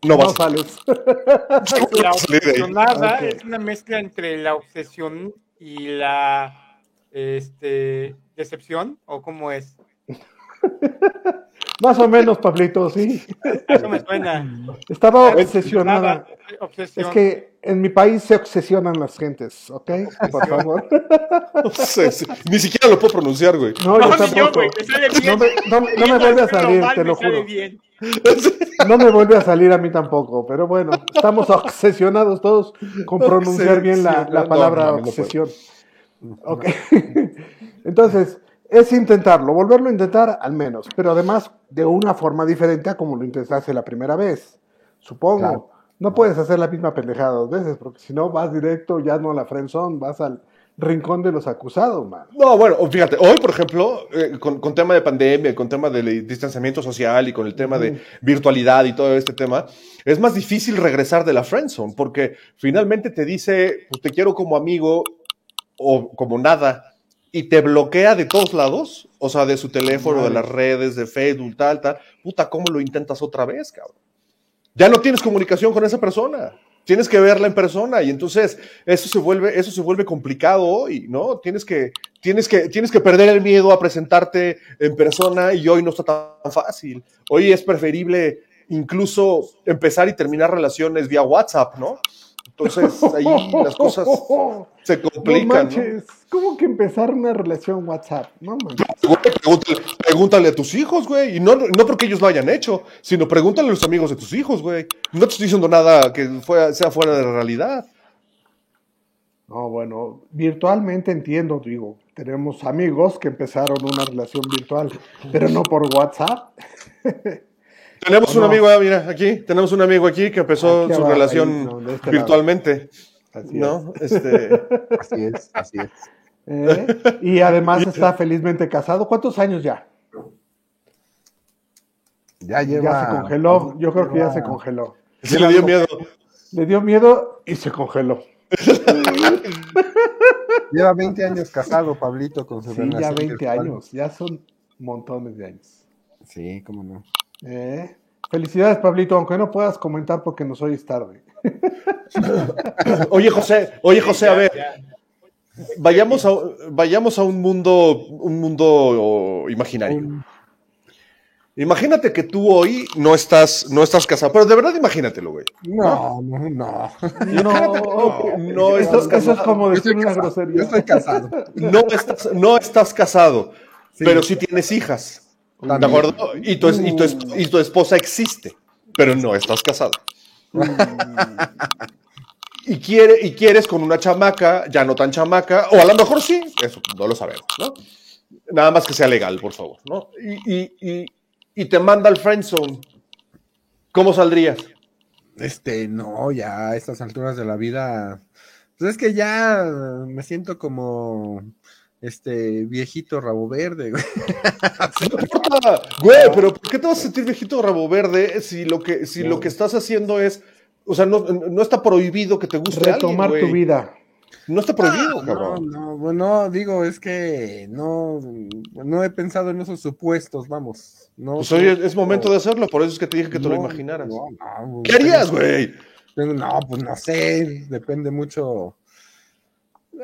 No No vas. La a salir ahí. obsesionada Ok. es una mezcla entre la obsesión y la este, decepción, ¿o cómo es? Más o menos, Pablito, sí. Eso me suena. Estaba obsesionada. Obsesión. Es que en mi país se obsesionan las gentes, ¿ok? Por favor. Ni siquiera lo puedo pronunciar, güey. No, yo tampoco. No me, no, no me vuelve a salir, te lo juro. No me vuelve a salir a mí tampoco, pero bueno, estamos obsesionados todos con pronunciar bien la, la palabra obsesión. Ok. Entonces, es intentarlo, volverlo a intentar al menos, pero además de una forma diferente a como lo intentaste la primera vez, supongo. Claro. No puedes hacer la misma pendejada dos veces, porque si no vas directo ya no a la friendzone, vas al rincón de los acusados, man. No, bueno, fíjate, hoy, por ejemplo, eh, con, con tema de pandemia, con tema de le- distanciamiento social y con el tema de virtualidad y todo este tema, es más difícil regresar de la friendzone porque finalmente te dice, pues te quiero como amigo o como nada y te bloquea de todos lados, o sea, de su teléfono, de las redes, de Facebook, tal, tal. Puta, ¿cómo lo intentas otra vez, cabrón? Ya no tienes comunicación con esa persona. Tienes que verla en persona y entonces eso se vuelve, eso se vuelve complicado hoy, ¿no? Tienes que, tienes que, tienes que perder el miedo a presentarte en persona y hoy no está tan fácil. Hoy es preferible incluso empezar y terminar relaciones vía WhatsApp, ¿no? Entonces ahí las cosas se complican, ¿no? manches, ¿cómo que empezar una relación WhatsApp? No manches. Pregúntale, pregúntale a tus hijos, güey. Y no, no porque ellos lo hayan hecho, sino pregúntale a los amigos de tus hijos, güey. No te estoy diciendo nada que fuera- sea fuera de la realidad. No, bueno, virtualmente entiendo, digo, tenemos amigos que empezaron una relación virtual, pero no por WhatsApp. Tenemos ¿O un no? amigo, ah, mira, aquí, tenemos un amigo aquí que empezó Aquí su abajo, relación ahí, no, de este virtualmente, Así ¿no? Este, Así es, así es. ¿Eh? Y además está felizmente casado. ¿Cuántos años ya? Ya lleva. Ya se congeló. Yo creo que ya se congeló. sí le dio miedo. Le dio miedo y se congeló. Lleva 20 años casado, Pablito, con su Sí, ya relación 20 virtual. años. Ya son montones de años. Sí, cómo no. ¿Eh? Felicidades, Pablito, aunque no puedas comentar porque nos oyes tarde. Oye, José, oye, José, a ver, ya. vayamos a, vayamos a un mundo, un mundo imaginario. Imagínate que tú hoy no estás, no estás casado, pero de verdad imagínatelo, güey. No, no, no. No, no estás eso es casado. como decir una casado. grosería. Yo estoy casado. No estás, no estás casado, Sí. pero sí tienes hijas. ¿De acuerdo? Y tu, es- y, tu, es- y tu esposa existe, pero no estás casado. y, quiere, y quieres con una chamaca, ya no tan chamaca, o a lo mejor sí, eso no lo sabemos, ¿no? Nada más que sea legal, por favor, ¿no? Y, y, y, y te manda al friendzone. ¿Cómo saldrías? Este, no, ya a estas alturas de la vida. Pues es que ya me siento como este viejito rabo verde, güey. No importa, güey, pero ¿por qué te vas a sentir viejito rabo verde si lo que, si lo que estás haciendo es, o sea, no, no está prohibido que te guste Retomar alguien, tu vida. No está prohibido, No, cabrón. no, bueno, digo, es que no, no he pensado en esos supuestos, vamos. No, Pues hoy es, momento de hacerlo, por eso es que te dije que te lo no, imaginaras. no, no, ¿Qué harías, güey? No, pues no sé, depende mucho.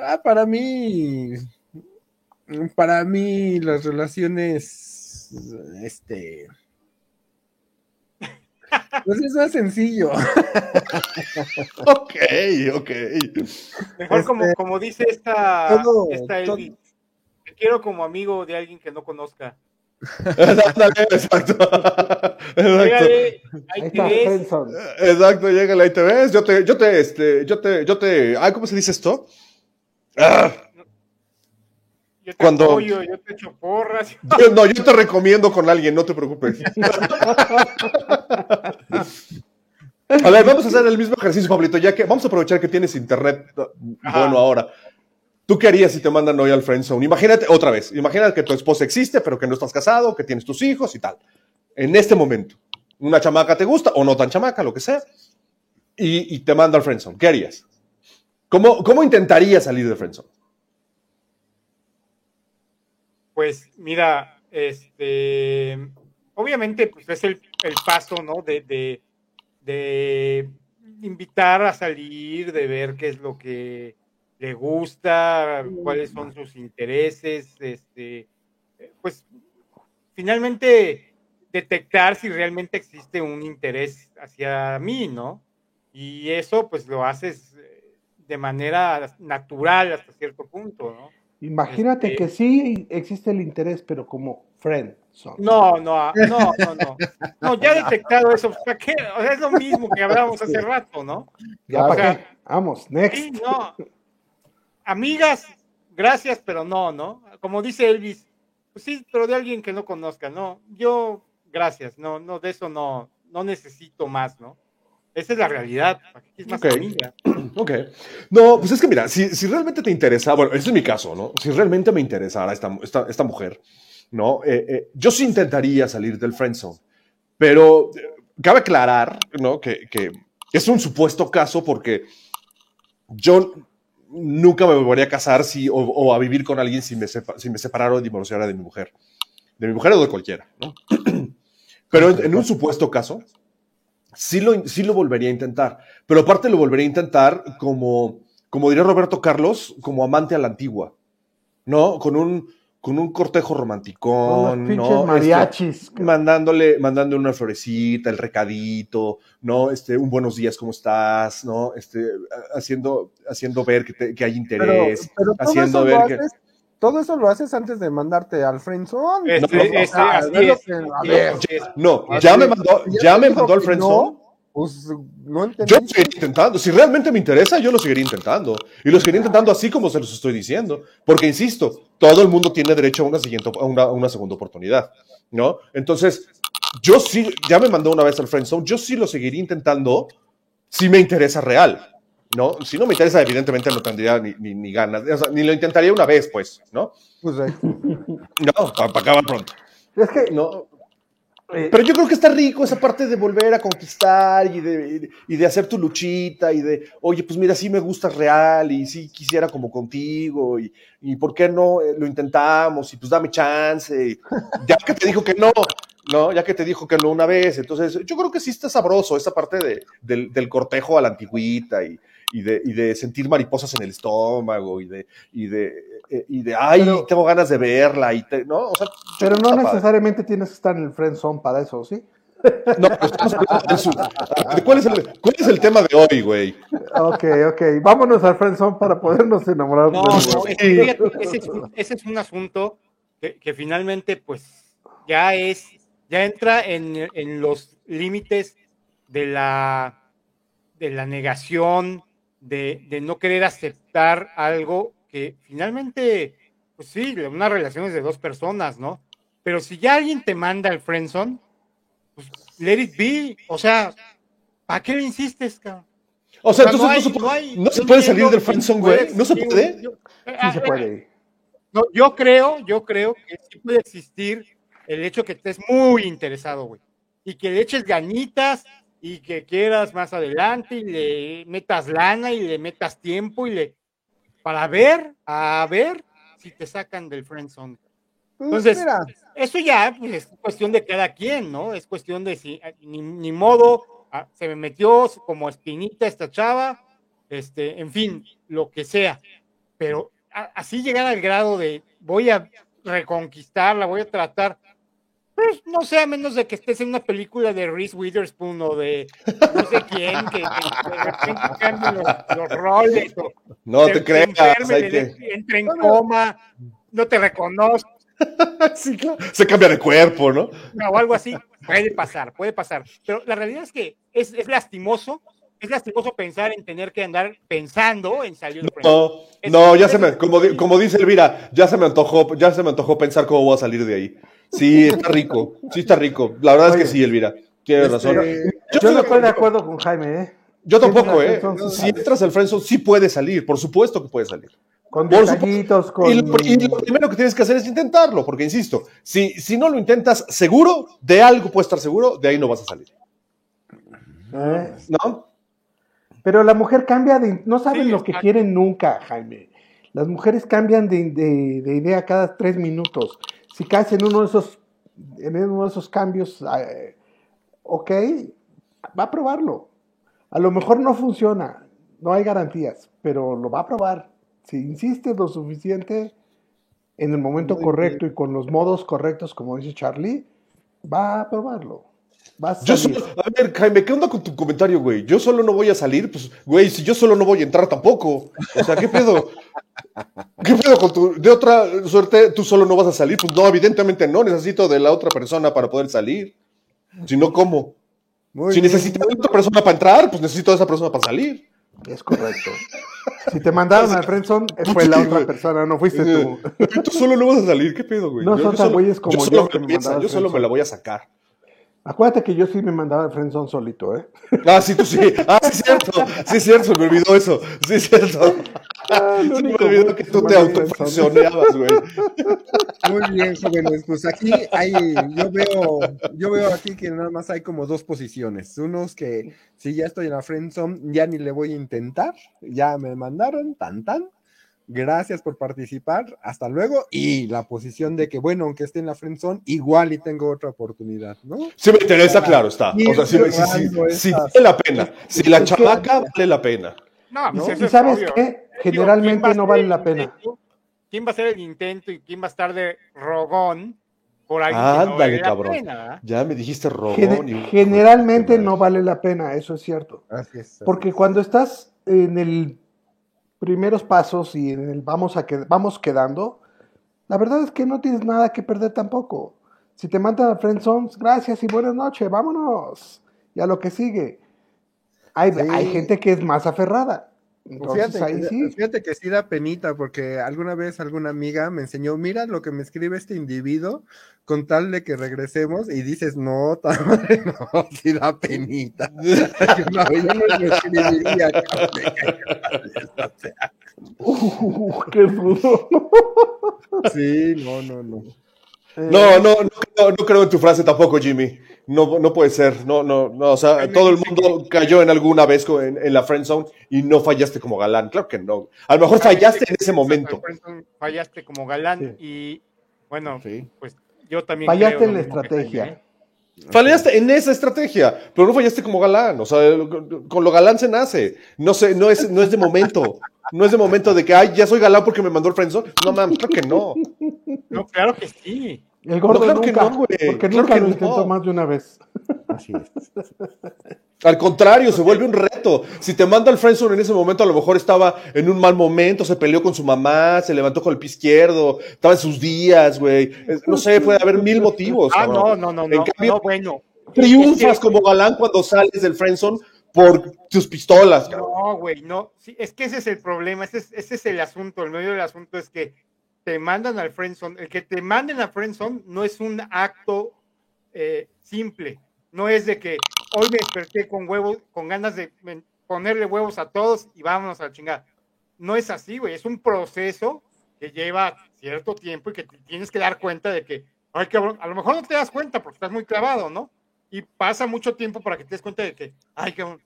Ah, para mí, para mí las relaciones, este, pues es más sencillo. Ok, ok. Mejor como, Este, como dice esta, todo- esta todo- Elvis, te quiero como amigo de alguien que no conozca. Exacto. Exacto. Llégale, Ahí ahí te ves. Exacto, llégale, ahí te ves. Yo te, yo te, este, yo te, yo te. Ay, ¿cómo se dice esto? Ah, Yo te Cuando- apoyo, yo te echo porras. Yo- no, yo te recomiendo con alguien, no te preocupes. A ver, vamos a hacer el mismo ejercicio, Pablito, ya que vamos a aprovechar que tienes internet uh, Ajá. bueno ahora. ¿Tú qué harías si te mandan hoy al friendzone? Imagínate, otra vez, imagínate que tu esposa existe, pero que no estás casado, que tienes tus hijos y tal. En este momento, una chamaca te gusta, o no tan chamaca, lo que sea, y, y te manda al friendzone. ¿Qué harías? ¿Cómo, cómo intentarías salir del friendzone? Pues mira, este, obviamente, pues es el, el paso, ¿no? De, de, de invitar a salir, de ver qué es lo que le gusta, cuáles son sus intereses, este, pues finalmente detectar si realmente existe un interés hacia mí, ¿no? Y eso pues lo haces de manera natural hasta cierto punto, ¿no? Imagínate Este- que sí existe el interés, pero como friend son. No, no, no, no, no. No, ya he detectado eso. ¿Para qué? O sea, es lo mismo que hablábamos hace rato, ¿no? ¿Ya o para sea, qué? Vamos, next. Sí, no. Amigas, gracias, pero no, ¿no? Como dice Elvis, pues sí, pero de alguien que no conozca, no. Yo, gracias, no, no, de eso no, no necesito más, ¿no? Esa es la realidad. ¿Para qué quieres más Ok. amiga? Ok. No, pues es que mira, si, si realmente te interesa, bueno, ese es mi caso, ¿no? Si realmente me interesara esta, esta, esta mujer, ¿no? Eh, eh, yo sí intentaría salir del friendzone, pero eh, cabe aclarar, ¿no? Que, que es un supuesto caso porque yo nunca me volvería a casar si, o, o a vivir con alguien si me, sepa- si me separara o divorciara de mi mujer. De mi mujer o de cualquiera, ¿no? Pero en, en un supuesto caso, sí lo, sí lo volvería a intentar. Pero aparte lo volvería a intentar como, como diría Roberto Carlos, como amante a la antigua, ¿no? Con un, con un cortejo romanticón, pinches ¿no? mariachis. Este, mandándole, mandándole una florecita, el recadito, ¿no? Este, un buenos días, ¿cómo estás? ¿No? Este, haciendo, haciendo ver que, te- que hay interés, pero haciendo ver que... haces, todo eso lo haces antes de mandarte al friendzone. Este, no, este, o sea, así es lo es. que- a así ver, es. No, Así ya me mandó, ya me mandó al friendzone. no, Pues no entendí. Yo lo seguiría intentando. Si realmente me interesa, yo lo seguiría intentando. Y lo seguiría intentando así como se los estoy diciendo. Porque, insisto, todo el mundo tiene derecho a una, siguiente, a una, a una segunda oportunidad. ¿No? Entonces, yo sí, ya me mandó una vez al friendzone, yo sí lo seguiría intentando si me interesa real. ¿No? Si no me interesa, evidentemente no tendría ni, ni, ni ganas. O sea, ni lo intentaría una vez, pues. ¿No? Pues, eh, No, para acabar pronto. Es que No, eh, pero yo creo que está rico esa parte de volver a conquistar y de, y de hacer tu luchita y de, oye, pues mira, sí me gusta real y sí quisiera como contigo y, y ¿por qué no eh, lo intentamos? Y pues dame chance. y ya que te dijo que no, ¿no? Ya que te dijo que no una vez. Entonces, yo creo que sí está sabroso esa parte de, del, del cortejo a la antigüita y, y, de, y de sentir mariposas en el estómago y de, y de, eh, y de ay, Pero- tengo ganas de verla y te, ¿no? O sea, pero no padre. necesariamente tienes que estar en el friend zone para eso, ¿sí? No, pero estamos hablando de ¿Cuál es, el, ¿Cuál es el tema de hoy, güey? Ok, ok. Vámonos al friend zone para podernos enamorar. No, de no, es un, ese es un asunto que, que finalmente, pues, ya es, ya entra en, en los límites de la, de la negación, de, de no querer aceptar algo que finalmente, pues sí, una relación es de dos personas, ¿no? Pero si ya alguien te manda al friendzone, pues let it be, o sea, ¿para qué le insistes, cabrón? O sea, O sea, entonces no, hay- se puede, hay- no se puede salir del friendzone, güey. No se puede. yo- Sí se puede. no, yo creo, yo creo que sí puede existir el hecho que estés muy interesado, güey. Y que le eches ganitas y que quieras más adelante y le metas lana y le metas tiempo y le para ver, a ver si te sacan del friend zone. pues, Entonces, mira, Eso ya pues, es cuestión de cada quien, ¿no? Es cuestión de si ni, ni modo, ah, se me metió como espinita esta chava, este, en fin, lo que sea. Pero así llegar al grado de voy a reconquistarla, voy a tratar, pues no sé, a menos de que estés en una película de Reese Witherspoon o de no sé quién, que, que de repente cambien los, los roles o No te creas. enferme, hay le- que- entre en coma, no te reconozco. Sí, claro. Se cambia de cuerpo, ¿no? o algo así, puede pasar, puede pasar. Pero la realidad es que es, es lastimoso es lastimoso pensar en tener que andar pensando en salir de No, no, ya se me, como, como dice Elvira, ya se me antojó, ya se me antojó pensar cómo voy a salir de ahí. Sí, está rico, sí está rico. La verdad es que sí, Elvira. Tienes razón. Este, Yo no estoy de acuerdo con Jaime, ¿eh? Yo tampoco, Si ¿eh? Si entras al friendzone, sí puede salir, por supuesto que puede salir. Con detallitos, con... Y lo, y lo primero que tienes que hacer es intentarlo, porque insisto, si, si no lo intentas seguro, de algo puedes estar seguro, de ahí no vas a salir. ¿eh? ¿No? Pero la mujer cambia de... No saben Sí, lo que quieren nunca, Jaime. Las mujeres cambian de, de- de idea cada tres minutos. Si caes en uno de esos, en uno de esos cambios, eh, ok, va a probarlo. A lo mejor no funciona, no hay garantías, pero lo va a probar. Si insistes lo suficiente en el momento Muy correcto y con los modos correctos, como dice Charlie, va a probarlo. A Yo salir. solo, a ver, Jaime, ¿qué onda con tu comentario, güey? Yo solo no voy a salir, pues, güey, si yo solo no voy a entrar tampoco. O sea, ¿qué pedo? ¿Qué pedo con tu, de otra suerte, tú solo no vas a salir? Pues no, evidentemente no, necesito de la otra persona para poder salir. Si no, ¿cómo? muy Si bien. necesito de otra persona para entrar, pues necesito de esa persona para salir. Es correcto. Si te mandaron al friendzone, fue la otra persona, no fuiste tú. Tú solo no vas a salir, ¿qué pedo, güey? No Yo- son yo tan solo- güeyes como solo yo me me mandaron Yo al solo me la voy a sacar. Acuérdate que yo sí me mandaba al friendzone solito, ¿eh? Ah, sí, tú sí. Ah, sí, es cierto. Sí, es cierto. Me olvidó eso. Sí, es cierto. Ah, lo Se me único olvidó que tú te autofuncionabas, güey. Muy bien, jóvenes. Pues aquí hay, yo veo, yo veo aquí que nada más hay como dos posiciones. Unos que si ya estoy en la friendzone, ya ni le voy a intentar, ya me mandaron, tan tan. Gracias por participar, hasta luego. Y la posición de que, bueno, aunque esté en la friendzone, igual y tengo otra oportunidad, ¿no? Sí me interesa, claro está. O sea, sí, sí, sí, vale la pena. Si la chamaca vale la pena. No, ¿no? pues Y es sabes obvio. qué? Generalmente ¿quién va a no vale la pena. intento? ¿Quién va a hacer el intento y quién va a estar de rogón por alguien que no Ándale, vale la cabrón. Ya me dijiste y- generalmente no vale la pena, eso es cierto. Así es. Porque cuando estás en el primeros pasos y en el vamos a que vamos quedando, la verdad es que no tienes nada que perder tampoco. Si te mandan a friendzone, gracias y buenas noches, vámonos. Y a lo que sigue. Hay, Sí. hay gente que es más aferrada. Pues Entonces Fíjate, ahí que- sí. fíjate que sí da penita, porque alguna vez alguna amiga me enseñó, mira lo que me escribe este individuo, con tal de que regresemos, y dices, no, madre, no, sí da penita. Yo no, yo no le escribiría, cabrón. O sea, Uh, qué rudo. Sí, no, no, no. Eh, No, no, no, creo- no creo en tu frase tampoco, Jimmy. No, no puede ser. No, no, no. O sea, todo el mundo cayó en alguna vez en, en la friend zone y no fallaste como galán. Claro que no. A lo mejor fallaste en ese momento. Fallaste como galán Sí. y bueno, Sí. pues yo también. Fallaste creo en la estrategia. ¿eh? Fallaste en esa estrategia, pero no fallaste como galán. O sea, con, lo galán se nace. No sé, no es, no es de momento. No es de momento de que, ay, ya soy galán porque me mandó el friendzone. No, mames, creo que no. No, claro que sí. El gordo No, claro que nunca, no, güey. porque Claro nunca que lo no. intentó más de una vez. Así es. Al contrario, se vuelve un reto. Si te manda el friendzone en ese momento, a lo mejor estaba en un mal momento, se peleó con su mamá, se levantó con el pie izquierdo, estaba en sus días, güey. No sé, puede haber mil motivos. Ah, no, no, no, En no. cambio, no, bueno. Triunfas Es que- como galán cuando sales del friendzone por tus pistolas, cabrón. No, güey, no. Sí, es que ese es el problema, ese es, ese es el asunto. El medio del asunto es que te mandan al friendzone. El que te manden al friendzone no es un acto eh, simple. No es de que hoy me desperté con huevos, con ganas de ponerle huevos a todos y vámonos a la chingada. No es así, güey. Es un proceso que lleva cierto tiempo y que tienes que dar cuenta de que, ay, cabrón, a lo mejor no te das cuenta porque estás muy clavado, ¿no? Y pasa mucho tiempo para que te des cuenta de que, ay, cabrón,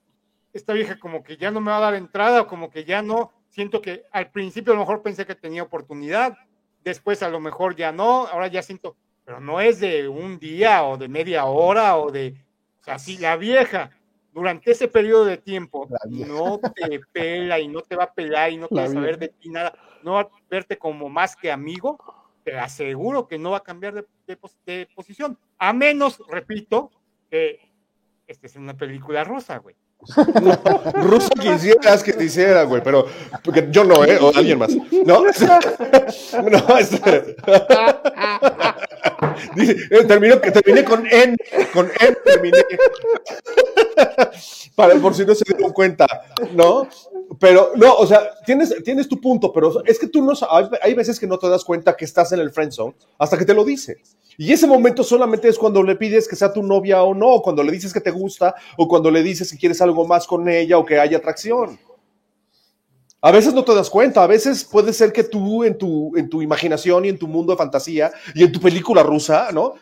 esta vieja como que ya no me va a dar entrada o como que ya no. Siento que al principio a lo mejor pensé que tenía oportunidad, después a lo mejor ya no, ahora ya siento, pero no es de un día o de media hora o de, o sea, si la vieja durante ese periodo de tiempo no te pela y no te va a pelar y no quiere saber de ti nada, no va a verte como más que amigo, te aseguro que no va a cambiar de, de pos- de posición, a menos, repito, que esta es una película rosa, güey. Ruso quisieras que te hiciera, güey, pero porque yo no, ¿eh? O alguien más. No, no, este- eh, termino, terminé con N, con N terminé. Para, por si no se dieron cuenta, ¿no? Pero, no, o sea, tienes, tienes tu punto, pero es que tú no sabes, hay veces que no te das cuenta que estás en el friend zone hasta que te lo dice. Y ese momento solamente es cuando le pides que sea tu novia o no, cuando le dices que te gusta, o cuando le dices que quieres algo más con ella o que haya atracción. A veces no te das cuenta, a veces puede ser que tú en tu, en tu imaginación y en tu mundo de fantasía y en tu película rusa, ¿no?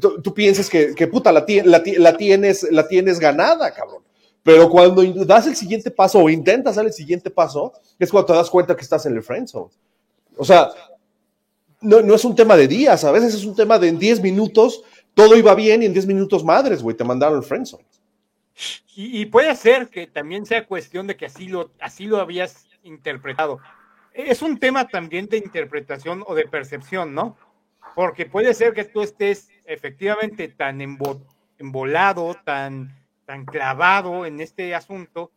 Tú, tú pienses que, que puta, la, la ti- la tienes, la tienes ganada, cabrón. Pero cuando das el siguiente paso o intentas dar el siguiente paso, es cuando te das cuenta que estás en el friendzone. O sea, no, no es un tema de días, a veces es un tema de en 10 minutos todo iba bien y en 10 minutos madres, güey, te mandaron el friendzone. Y, y puede ser que también sea cuestión de que así lo, así lo habías interpretado. Es un tema también de interpretación o de percepción, ¿no? Porque puede ser que tú estés efectivamente tan embo- embolado, tan, tan clavado en este asunto,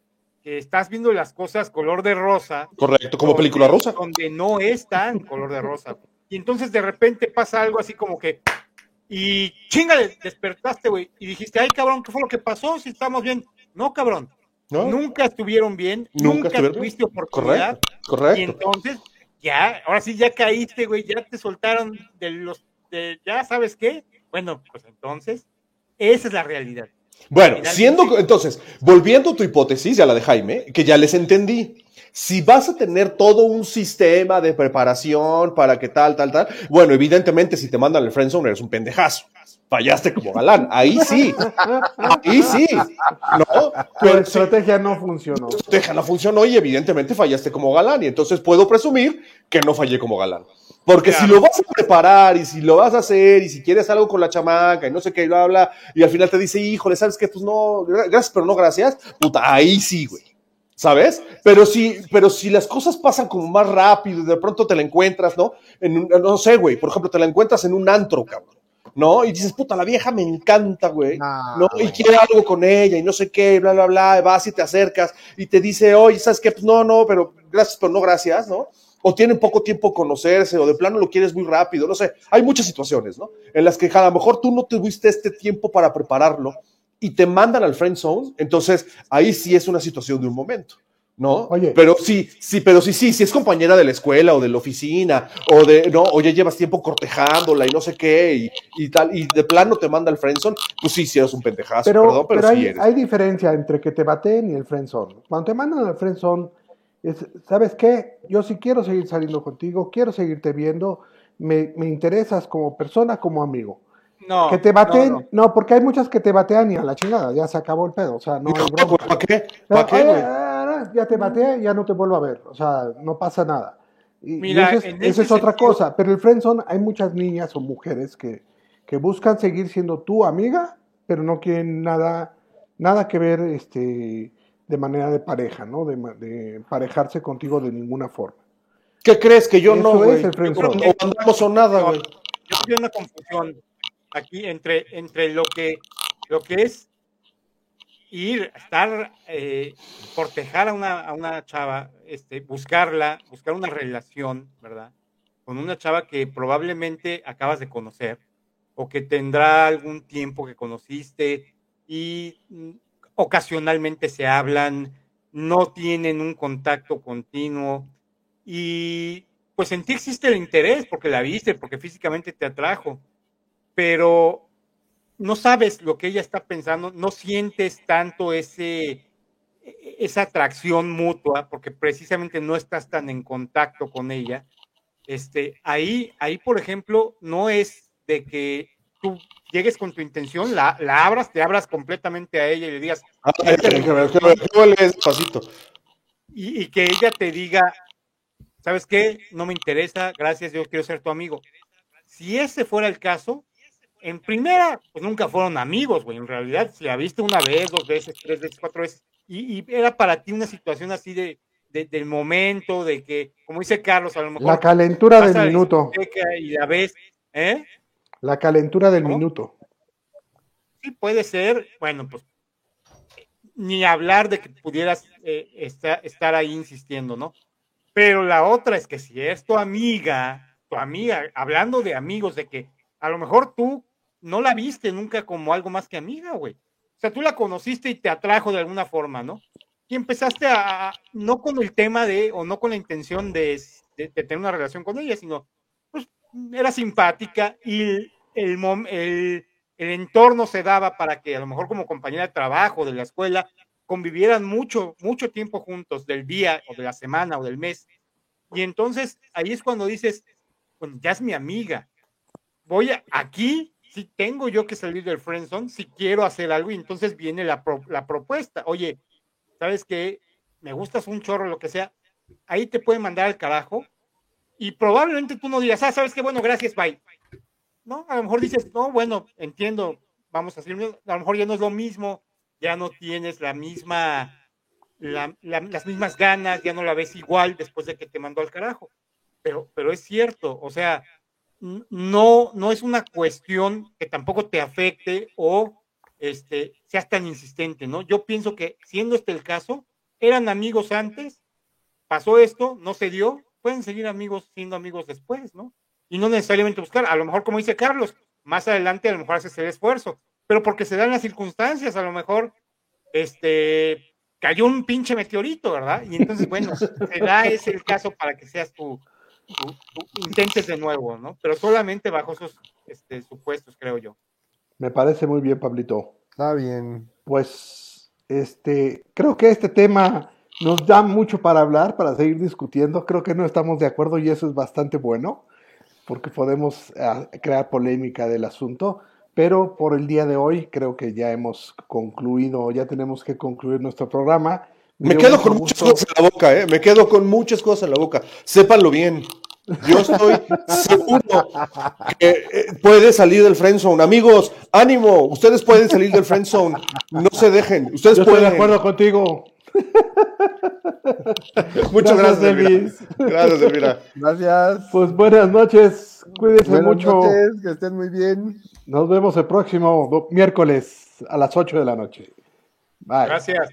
que estás viendo las cosas color de rosa. Correcto, como donde- película rusa. Donde no es tan color de rosa. Y entonces de repente pasa algo así como que, y chingale, despertaste, güey, y dijiste, ay, cabrón, ¿qué fue lo que pasó? Si estamos bien. No, cabrón, ¿no? nunca estuvieron bien, Nunca estuvieron bien. tuviste oportunidad. Correcto, correcto. Y entonces, ya, ahora sí, ya caíste, güey, ya te soltaron de los, de, ya sabes qué. Bueno, pues entonces, esa es la realidad. Bueno, siendo entonces, volviendo a tu hipótesis, ya la de Jaime, que ya les entendí. Si vas a tener todo un sistema de preparación para que tal, tal, tal, bueno, evidentemente si te mandan el friendzone eres un pendejazo. Fallaste como galán. Ahí sí. Ahí sí. ¿No? Tu Pero si estrategia no funcionó. tu estrategia no funcionó y evidentemente fallaste como galán. Y entonces puedo presumir que no fallé como galán. Porque si lo vas a preparar y si lo vas a hacer y si quieres algo con la chamaca y no sé qué, y bla, bla, y al final te dice, híjole, ¿sabes qué? Pues no, gra- gracias, pero no gracias. Puta, ahí sí, güey. ¿Sabes? Pero si, pero si las cosas pasan como más rápido y de pronto te la encuentras, ¿no? En un- no sé, güey. Por ejemplo, te la encuentras en un antro, cabrón. ¿No? Y dices, puta, la vieja me encanta, güey. Nah, ¿no? Y quiere algo con ella y no sé qué, bla, bla, bla, vas y te acercas y te dice, oye, ¿sabes qué? Pues no, no, pero gracias, pero no gracias, ¿no? O tienen poco tiempo conocerse, o de plano lo quieres muy rápido, no sé. Hay muchas situaciones, ¿no? En las que a lo mejor tú no tuviste este tiempo para prepararlo y te mandan al friend zone, entonces ahí sí es una situación de un momento. ¿No? Oye. pero sí, sí, pero sí, sí, si es compañera de la escuela o de la oficina, o de, no, o ya llevas tiempo cortejándola y no sé qué, y, y tal, y de plano te manda al friendzone, pues sí, sí eres un pendejazo, Pero, perdón, pero, pero sí hay, eres. hay diferencia entre que te baten y el friendzone. Cuando te mandan al friendzone, es, ¿sabes qué? Yo sí quiero seguir saliendo contigo, quiero seguirte viendo, me, me interesas como persona, como amigo. No. que te baten, no, no, no. porque hay muchas que te batean y a la chingada, ya se acabó el pedo, o sea, no hay broma. ¿Para qué? Pero, ¿Para qué, oye, güey? ah, ya te bateé, ya no te vuelvo a ver, o sea, no pasa nada. Y, y Mira, eso es, eso otra cosa, pero el friendzone hay muchas niñas o mujeres que, que buscan seguir siendo tu amiga, pero no quieren nada, nada que ver este, de manera de pareja, ¿no? De, de emparejarse contigo de ninguna forma. ¿Qué crees que yo Eso no, es güey? O andamos o nada, güey. Yo veo una confusión aquí entre, entre lo que lo que es ir, estar, eh, cortejar a una, a una chava, este, buscarla, buscar una relación, ¿verdad? Con una chava que probablemente acabas de conocer o que tendrá algún tiempo que conociste y ocasionalmente se hablan, no tienen un contacto continuo y pues en ti existe el interés porque la viste, porque físicamente te atrajo, pero no sabes lo que ella está pensando, no sientes tanto ese e- esa atracción mutua porque precisamente no estás tan en contacto con ella. Este, ahí, ahí, por ejemplo, no es de que tú llegues con tu intención, la, la abras, te abras completamente a ella y le digas, despacito. y, y que ella te diga, ¿sabes qué? No me interesa, gracias, yo quiero ser tu amigo. Si ese fuera el caso, en primera, pues nunca fueron amigos, güey. En realidad, si la viste una vez, dos veces, tres veces, cuatro veces, y, y era para ti una situación así de, de- del momento, de que, como dice Carlos, a lo mejor. La calentura del la minuto, discoteca Y la ves, ¿eh? la calentura del minuto. Sí, puede ser, bueno, pues ni hablar de que pudieras eh, esta- estar ahí insistiendo, ¿no? Pero la otra es que si es tu amiga, tu amiga, hablando de amigos, de que a lo mejor tú no la viste nunca como algo más que amiga, güey. O sea, tú la conociste y te atrajo de alguna forma, ¿no? Y empezaste a, no con el tema de, o no con la intención de, tener una relación con ella, sino, pues, era simpática y el, entorno se daba para que a lo mejor como compañera de trabajo de la escuela convivieran mucho, mucho tiempo juntos, del día o de la semana o del mes. Y entonces ahí es cuando dices, bueno, ya es mi amiga. Voy aquí, si tengo yo que salir del friendzone, si quiero hacer algo, y entonces viene la, la propuesta. Oye, ¿sabes qué? Me gustas un chorro, lo que sea. Ahí te pueden mandar al carajo. Y probablemente tú no digas, ah, ¿sabes qué? Bueno, gracias, bye. No, a lo mejor dices, no, bueno, entiendo, vamos a hacer, a lo mejor ya no es lo mismo, ya no tienes la misma, las mismas ganas, ya no la ves igual después de que te mandó al carajo. Pero, pero es cierto, o sea, no, no es una cuestión que tampoco te afecte o este, seas tan insistente, ¿no? Yo pienso que siendo este el caso, eran amigos antes, pasó esto, no se dio, pueden seguir amigos siendo amigos después, ¿no? Y no necesariamente buscar, a lo mejor como dice Carlos, más adelante a lo mejor haces el esfuerzo, pero porque se dan las circunstancias, a lo mejor este cayó un pinche meteorito, ¿verdad? Y entonces, bueno, se da ese el caso para que seas tú, intentes de nuevo, ¿no? Pero solamente bajo esos este, supuestos, creo yo. Me parece muy bien, Pablito. Está bien. Pues, este, creo que este tema nos da mucho para hablar, para seguir discutiendo. Creo que no estamos de acuerdo y eso es bastante bueno, porque podemos ah, crear polémica del asunto. Pero por el día de hoy creo que ya hemos concluido, ya tenemos que concluir nuestro programa. Me, quedo con muchas cosas en la boca, ¿eh? Me quedo con muchas cosas en la boca. Sépanlo bien. Yo estoy seguro que eh, puede salir del friend zone. Amigos, ánimo. Ustedes pueden salir del friend zone. No se dejen. Ustedes Yo pueden. Estoy de acuerdo contigo. Muchas gracias, Elvis. Gracias, Elvira. Gracias. Pues buenas noches. Cuídense mucho. Noches, que estén muy bien. Nos vemos el próximo miércoles a las 8 de la noche. Bye. Gracias.